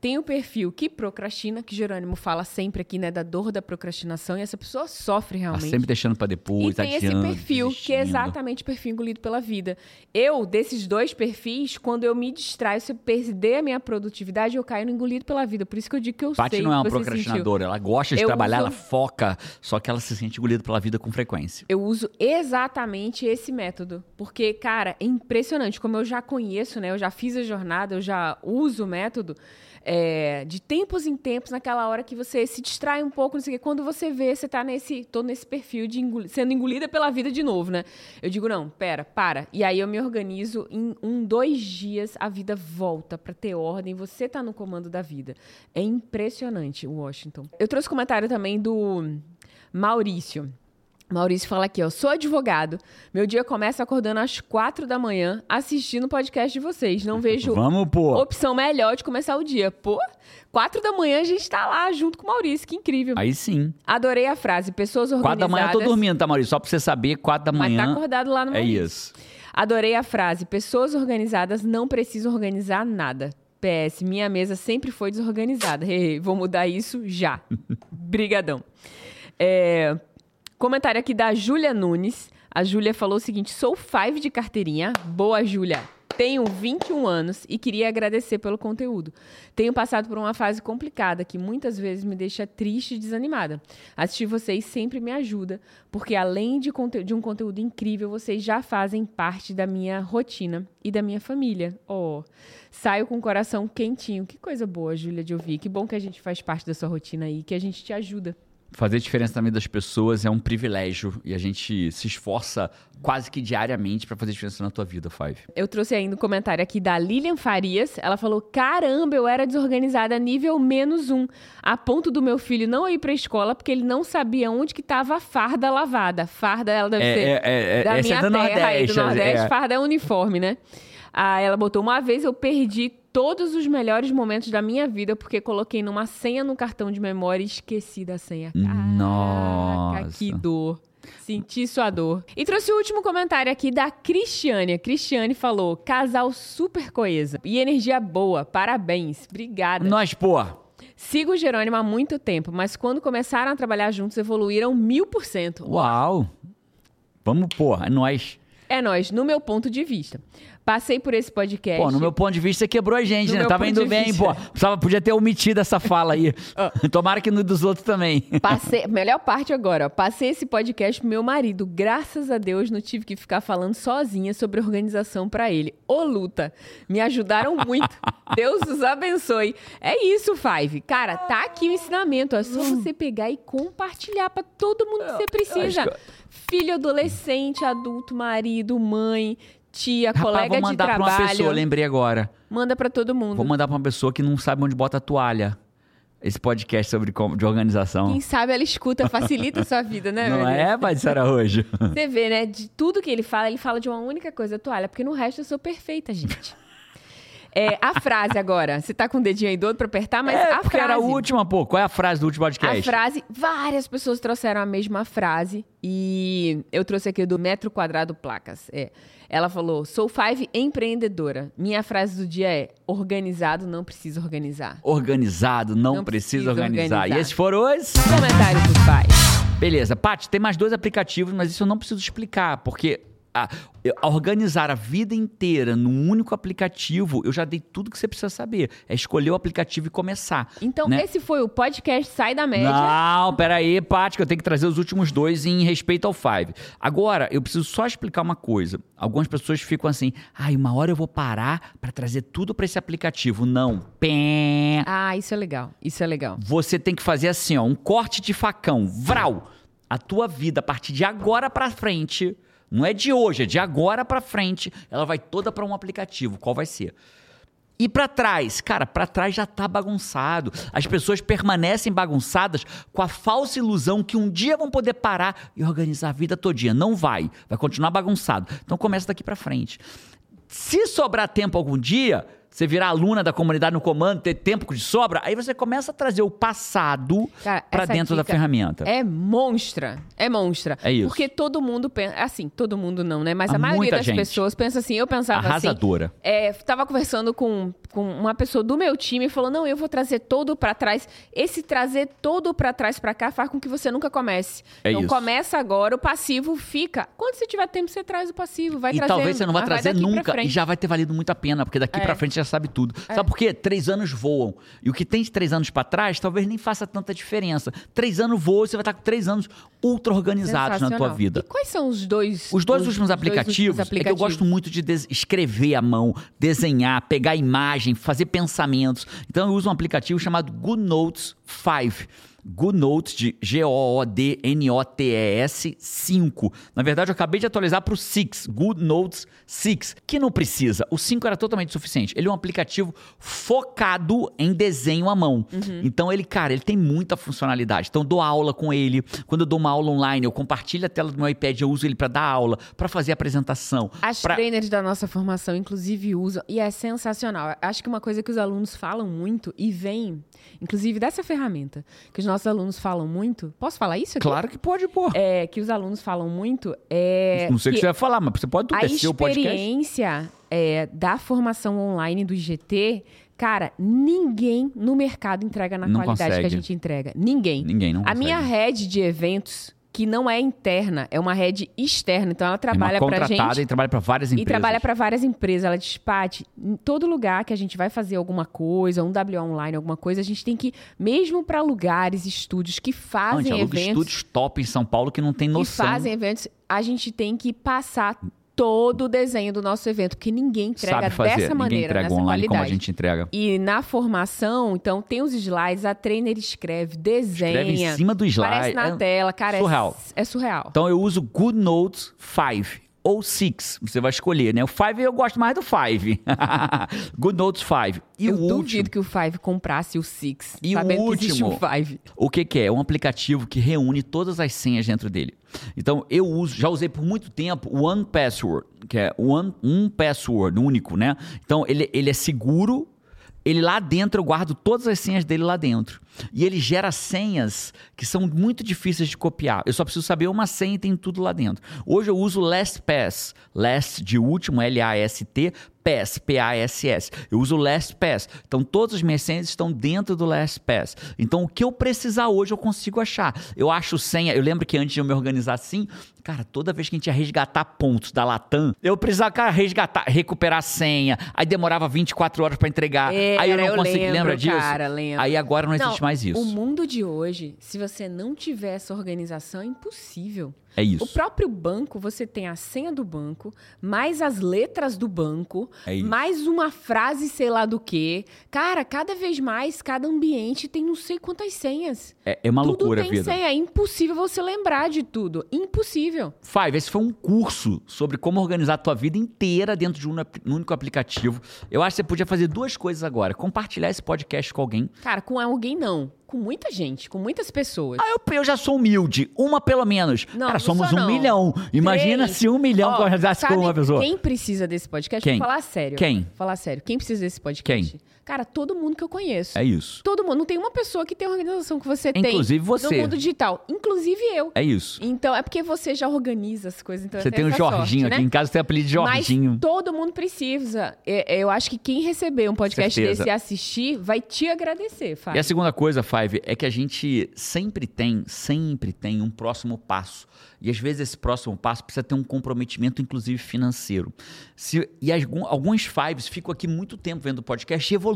Tem o perfil que procrastina, que Jerônimo fala sempre aqui, né, da dor da procrastinação, e essa pessoa sofre Tá realmente. sempre deixando para depois, E tem esse adiando, perfil, que é desistindo. exatamente o perfil engolido pela vida. Eu, desses dois perfis, quando eu me distraio, se eu perder a minha produtividade, eu caio no engolido pela vida. Por isso que eu digo que eu Paty sei. não é uma procrastinadora, ela gosta de Eu trabalhar, uso- ela foca, só que ela se sente engolida pela vida com frequência. Eu uso exatamente esse método. Porque, cara, é impressionante. Como eu já conheço, né? Eu já fiz a jornada, eu já uso o método. É, de tempos em tempos, naquela hora que você se distrai um pouco, não sei o quê. Quando você vê, você tá nesse, tô nesse perfil de engoli- sendo engolida pela vida de novo, né? Eu digo, não, pera, para. E aí eu me organizo, em um, dois dias, a vida volta pra ter ordem, você tá no comando da vida. É impressionante, Washington. Eu trouxe comentário também do Maurício. Maurício fala aqui, ó. Sou advogado. Meu dia começa acordando às quatro da manhã, assistindo o podcast de vocês. Não vejo Vamos, pô. opção melhor de começar o dia. Pô, quatro da manhã a gente tá lá junto com o Maurício. Que incrível. Aí sim. Adorei a frase. Pessoas organizadas... Quatro da manhã eu tô dormindo, tá, Maurício? Só pra você saber, quatro da Mas manhã. tá acordado lá no é Maurício. isso. Adorei a frase. Pessoas organizadas não precisam organizar nada. PS, minha mesa sempre foi desorganizada. Hehe, Vou mudar isso já. Brigadão. É, comentário aqui da Júlia Nunes. A Júlia falou o seguinte: sou five de carteirinha. Boa, Júlia. Tenho 21 anos e queria agradecer pelo conteúdo. Tenho passado por uma fase complicada que muitas vezes me deixa triste e desanimada. Assistir vocês sempre me ajuda, porque além de, de um conteúdo incrível, vocês já fazem parte da minha rotina e da minha família. Oh, saio com o coração quentinho. Que coisa boa, Júlia, de ouvir. Que bom que a gente faz parte da sua rotina aí, que a gente te ajuda. Fazer diferença na vida das pessoas é um privilégio e a gente se esforça quase que diariamente pra fazer diferença na tua vida, Five. Eu trouxe ainda um comentário aqui da Lilian Farias. Ela falou: Caramba, eu era desorganizada nível menos um. A ponto do meu filho não ir pra escola porque ele não sabia onde que tava a farda lavada. Farda, ela deve É, ser é, é, é, da essa minha é do terra aí, do Nordeste, Nordeste. é. Farda é uniforme, né? Ah, ela botou: Uma vez eu perdi todos os melhores momentos da minha vida porque coloquei numa senha no cartão de memória e esqueci da senha. Caraca, Nossa. que dor. Senti sua dor. E trouxe o último comentário aqui da Cristiane. A Cristiane falou: casal super coesa e energia boa. Parabéns. Obrigada. Nós, pô. Sigo o Jerônimo há muito tempo, mas quando começaram a trabalhar juntos, evoluíram mil por cento. Uau. Vamos, pô. É nós. É nós, no meu ponto de vista. Passei por esse podcast. Pô, no meu ponto de vista, você quebrou a gente, No né? Tava indo bem, vista. pô. Precisava, podia ter omitido essa fala aí. Tomara que no dos outros também. Passei, melhor parte agora, ó. Passei esse podcast pro meu marido. Graças a Deus não tive que ficar falando sozinha sobre organização pra ele. Ô luta, me ajudaram muito. Deus os abençoe. É isso, Five. Cara, tá aqui o ensinamento. É só você pegar e compartilhar pra todo mundo que você precisa. acho Filho, adolescente, adulto, marido, mãe, tia, Rapaz, colega vou de mandar pra uma trabalho. pessoa, lembrei agora. Manda pra todo mundo. Vou mandar pra uma pessoa que não sabe onde bota a toalha. Esse podcast sobre de organização. Quem sabe ela escuta, facilita a sua vida, né? Não é, Pai de Araújo? Você vê, né? De tudo que ele fala, ele fala de uma única coisa, toalha, porque no resto eu sou perfeita, gente. É, a frase agora. Você tá com o dedinho aí doido pra apertar, mas é, a porque frase. era a última, pô. Qual é a frase do último podcast? A frase, várias pessoas trouxeram a mesma frase e eu trouxe aqui do metro quadrado placas. É. Ela falou: "Sou Five empreendedora. Minha frase do dia é: organizado não precisa organizar." Organizado, não, Não precisa, precisa organizar. organizar. E esses foram os... Comentário do Five. Beleza. Paty, tem mais dois aplicativos, mas isso eu não preciso explicar, porque a, a organizar a vida inteira num único aplicativo, eu já dei tudo que você precisa saber. É escolher o aplicativo e começar. Então, né? esse foi o podcast Sai da Média. Não, peraí, Paty, que eu tenho que trazer os últimos dois em respeito ao Five. Agora, eu preciso só explicar uma coisa. Algumas pessoas ficam assim, ai, uma hora eu vou parar pra trazer tudo pra esse aplicativo. Não. Pé. Ah, isso é legal. Isso é legal. Você tem que fazer assim, ó, um corte de facão. Vral! A tua vida, a partir de agora pra frente, não é de hoje, é de agora pra frente, ela vai toda pra um aplicativo. Qual vai ser? E pra trás, cara, pra trás já tá bagunçado. As pessoas permanecem bagunçadas com a falsa ilusão que um dia vão poder parar e organizar a vida todinha. Não vai, vai continuar bagunçado. Então começa daqui pra frente. Se sobrar tempo algum dia, você virar aluna da comunidade no comando, ter tempo de sobra, aí você começa a trazer o passado para dentro da ferramenta. É monstra. É monstra. É isso. Porque todo mundo pensa. Assim, todo mundo não, né? Mas Há a maioria das gente. pessoas pensa assim. Eu pensava Arrasadora. assim. É, tava conversando com, com uma pessoa do meu time e falou: não, eu vou trazer todo pra trás. Esse trazer todo pra trás pra cá faz com que você nunca comece. É então isso. começa agora, o passivo fica. Quando você tiver tempo, você traz o passivo. Vai E trazendo. talvez você não vai trazer nunca. E já vai ter valido muito a pena, porque daqui É. pra frente já sabe tudo. Sabe por quê? Três anos voam. E o que tem de três anos pra trás, talvez nem faça tanta diferença. Três anos voam, você vai estar com três anos ultra organizados na tua vida. E quais são os dois Os dois últimos os dois aplicativos, últimos é que eu gosto muito de escrever à mão, desenhar, pegar imagem, fazer pensamentos. Então eu uso um aplicativo chamado Good Notes 5. Good Notes de G-O-O-D-N-O-T-E-S 5. Na verdade, eu acabei de atualizar para o 6, Good Notes 6, que não precisa. O 5 era totalmente suficiente. Ele é um aplicativo focado em desenho à mão. Então ele, cara, ele tem muita funcionalidade. Então eu dou aula com ele. Quando eu dou uma aula online, eu compartilho a tela do meu iPad, eu uso ele para dar aula, para fazer apresentação. As pra- trainers da nossa formação, inclusive, usam. E é sensacional. Acho que uma coisa que os alunos falam muito e vem, inclusive, dessa ferramenta, que os nossos alunos falam muito. Posso falar isso aqui? Claro que pode, pô. É, que os alunos falam muito é. não sei o que que você vai falar, mas você pode tudo. a É seu podcast. experiência é, da formação online do IGT, cara, ninguém no mercado entrega na Não qualidade que a consegue. gente entrega. Ninguém. Ninguém não A consegue. minha rede de eventos, que não é interna, é uma rede externa. Então ela é trabalha pra contratada gente. e trabalha para várias E empresas. trabalha para várias empresas. Ela diz, Paty, em todo lugar que a gente vai fazer alguma coisa, um WA online, alguma coisa, a gente tem que, mesmo para lugares, estúdios que Não, a fazem gente aluga eventos, estúdios top em São Paulo que não tem que noção. fazem eventos, a gente tem que passar todo o desenho do nosso evento, porque ninguém entrega dessa Ninguém maneira, entrega nessa online qualidade. como a gente entrega. E na formação, então, tem os slides, a trainer escreve, desenha, Escreve em cima do slide. aparece na é- tela, cara, é- surreal. É, surreal. Então eu uso Good Notes 5 ou 6, você vai escolher, né? O 5 eu gosto mais do 5. Good Notes 5. E eu o duvido último, que o Five comprasse o Six, E o sabendo que o último? Five. o que, que é? É um aplicativo que reúne todas as senhas dentro dele. Então eu uso, já usei por muito tempo o One Password, que é One, um password único, né? Então ele, ele é seguro. Ele lá dentro, eu guardo todas as senhas dele lá dentro. E ele gera senhas que são muito difíceis de copiar. Eu só preciso saber uma senha e tem tudo lá dentro. Hoje eu uso LastPass. Last de último, L-A-S-T, Pass, P-A-S-S. Eu uso o LastPass. Então todas as minhas senhas estão dentro do LastPass. Então o que eu precisar hoje eu consigo achar. Eu acho senha. Eu lembro que antes de eu me organizar assim, cara, toda vez que a gente ia resgatar pontos da Latam, eu precisava cara, resgatar, recuperar a senha. Aí demorava 24 horas para entregar. Era, aí eu não eu consegui. lembro, lembra disso? cara, lembro. Aí agora não existe mais isso. O mundo de hoje, se você não tiver essa organização, é impossível. É isso. O próprio banco, você tem a senha do banco, mais as letras do banco, É mais uma frase, sei lá do quê. Cara, cada vez mais, cada ambiente tem não sei quantas senhas. É, é uma tudo loucura tem vida. senha. É impossível você lembrar de tudo. Impossível. Five, esse foi um curso sobre como organizar a tua vida inteira dentro de um, um único aplicativo. Eu acho que você podia fazer duas coisas agora. Compartilhar esse podcast com alguém. Cara, com alguém não. Com muita gente, com muitas pessoas. Ah, eu, eu já sou humilde. Uma pelo menos. Não, Cara, não somos sou, um não. milhão. Imagina Três. se um milhão Ó, conversasse com sabe uma pessoa. Quem precisa desse podcast? Quem? Vou falar sério. Quem? Falar sério. Quem precisa desse podcast? Cara, todo mundo que eu conheço. É isso. Todo mundo. Não tem uma pessoa que tem a organização que você Inclusive tem você. no mundo digital. Inclusive eu. É isso. Então, é porque você já organiza as coisas. Então Você tem o Jorginho sorte, aqui né? em casa, tem o apelido de Jorginho. Mas todo mundo precisa. É, é, Eu acho que quem receber um podcast Certeza. desse e assistir vai te agradecer, E Fábio. a segunda coisa, Five, é que a gente sempre tem, sempre tem um próximo passo. E às vezes esse próximo passo precisa ter um comprometimento, inclusive financeiro. Se- e algum- alguns Fives ficam aqui muito tempo vendo podcast e evoluem.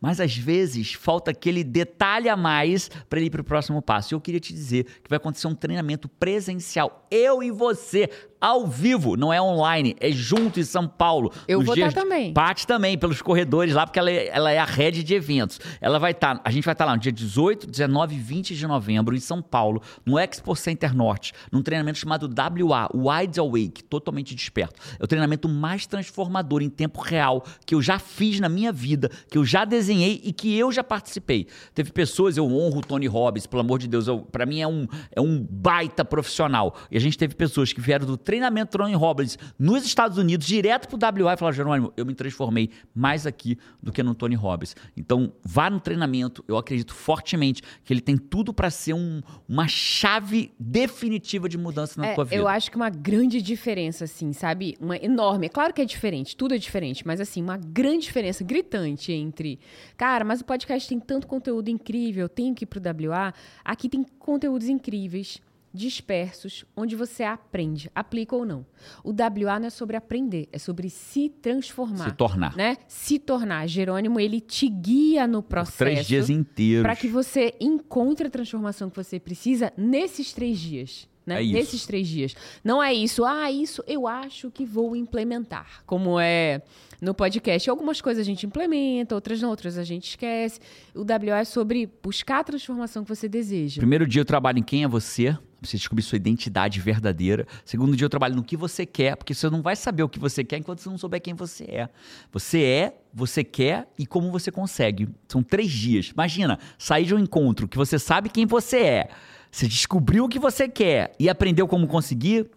Mas às vezes falta aquele detalhe a mais para ele ir para o próximo passo. Eu queria te dizer que vai acontecer um treinamento presencial. Eu e você, ao vivo, não é online, é junto em São Paulo. Eu vou dias tá também. Parte também pelos corredores lá, porque ela é, ela é a rede de eventos. Ela vai estar, a gente vai estar lá no dia 18, 19 e 20 de novembro em São Paulo, no Expo Center Norte, num treinamento chamado WA, Wide Awake, totalmente desperto. É o treinamento mais transformador em tempo real que eu já fiz na minha vida, que eu já desenhei e que eu já participei. Teve pessoas, eu honro o Tony Robbins, pelo amor de Deus, eu, para mim é um, é um baita profissional. E a gente teve pessoas que vieram do treinamento Tony Robbins nos Estados Unidos, direto pro WA e falar, Jerônimo, eu me transformei mais aqui do que no Tony Robbins. Então, vá no treinamento. Eu acredito fortemente que ele tem tudo para ser um, uma chave definitiva de mudança na É, tua vida. eu acho que uma grande diferença, assim, sabe? Uma enorme. É claro que é diferente, tudo é diferente, mas assim, uma grande diferença gritante entre. Cara, mas o podcast tem tanto conteúdo incrível, eu tenho que ir pro WA. Aqui tem conteúdos incríveis. Dispersos, onde você aprende, aplica ou não. O WA não é sobre aprender, é sobre se transformar. Se tornar. Né? Se tornar. Jerônimo, ele te guia no processo. Três dias inteiros. Para que você encontre a transformação que você precisa nesses três dias. Né? É. Nesses três dias. Não é isso, ah, isso eu acho que vou implementar. Como é no podcast. Algumas coisas a gente implementa, outras não, outras a gente esquece. O WA é sobre buscar a transformação que você deseja. Primeiro dia eu trabalho em quem é você, você descobrir sua identidade verdadeira. Segundo dia eu trabalho no que você quer, porque você não vai saber o que você quer enquanto você não souber quem você é. Você é, você quer e como você consegue. São três dias. Imagina, sair de um encontro que você sabe quem você é, você descobriu o que você quer e aprendeu como conseguir.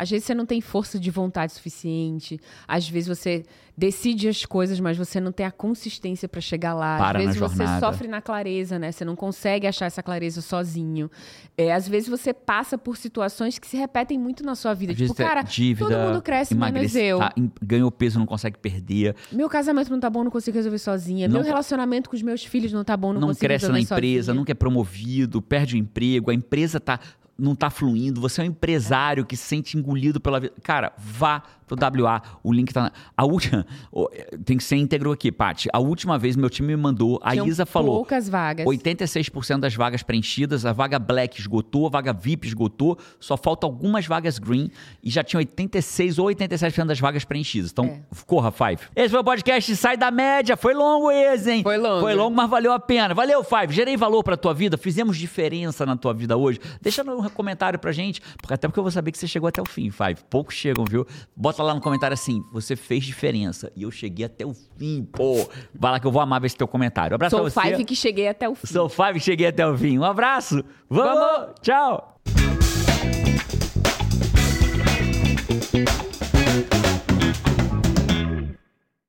Às vezes você não tem força de vontade suficiente. Às vezes você decide as coisas, mas você não tem a consistência para chegar lá. Para às vezes você jornada. sofre na clareza, né? Você não consegue achar essa clareza sozinho. É, às vezes você passa por situações que se repetem muito na sua vida. Às tipo, vezes é cara, dívida, todo mundo cresce, menos emagrece, eu. tá, ganhou peso, não consegue perder. Meu casamento não tá bom, não consigo resolver sozinha. Não- Meu relacionamento com os meus filhos não tá bom, não, não consigo cresce na resolver empresa, sozinha. nunca é promovido, perde o emprego, a empresa tá, não tá fluindo, você é um empresário que se sente engolido pela vida. Cara, vá pro WA, o link tá na... A última, tem que ser íntegro aqui, Paty. A última vez meu time me mandou, a Tinham Isa falou, poucas vagas. 86% das vagas preenchidas, a vaga Black esgotou, a vaga VIP esgotou, só falta algumas vagas Green e já tinha 86 ou 87% das vagas preenchidas. Então, É. corra, Five. Esse foi o podcast Sai da Média. Foi longo esse, hein? Foi longo. Foi longo, mas valeu a pena. Valeu, Five. Gerei valor pra tua vida, fizemos diferença na tua vida hoje. Deixa no comentário pra gente, porque até porque eu vou saber que você chegou até o fim, Five. Poucos chegam, viu? Bota lá no comentário assim, você fez diferença e eu cheguei até o fim, pô. Vai lá que eu vou amar ver esse teu comentário. Um abraço Sou pra você. five que cheguei até o fim. Sou Five, cheguei até o fim. Um abraço. Vamos. Vamos. Tchau.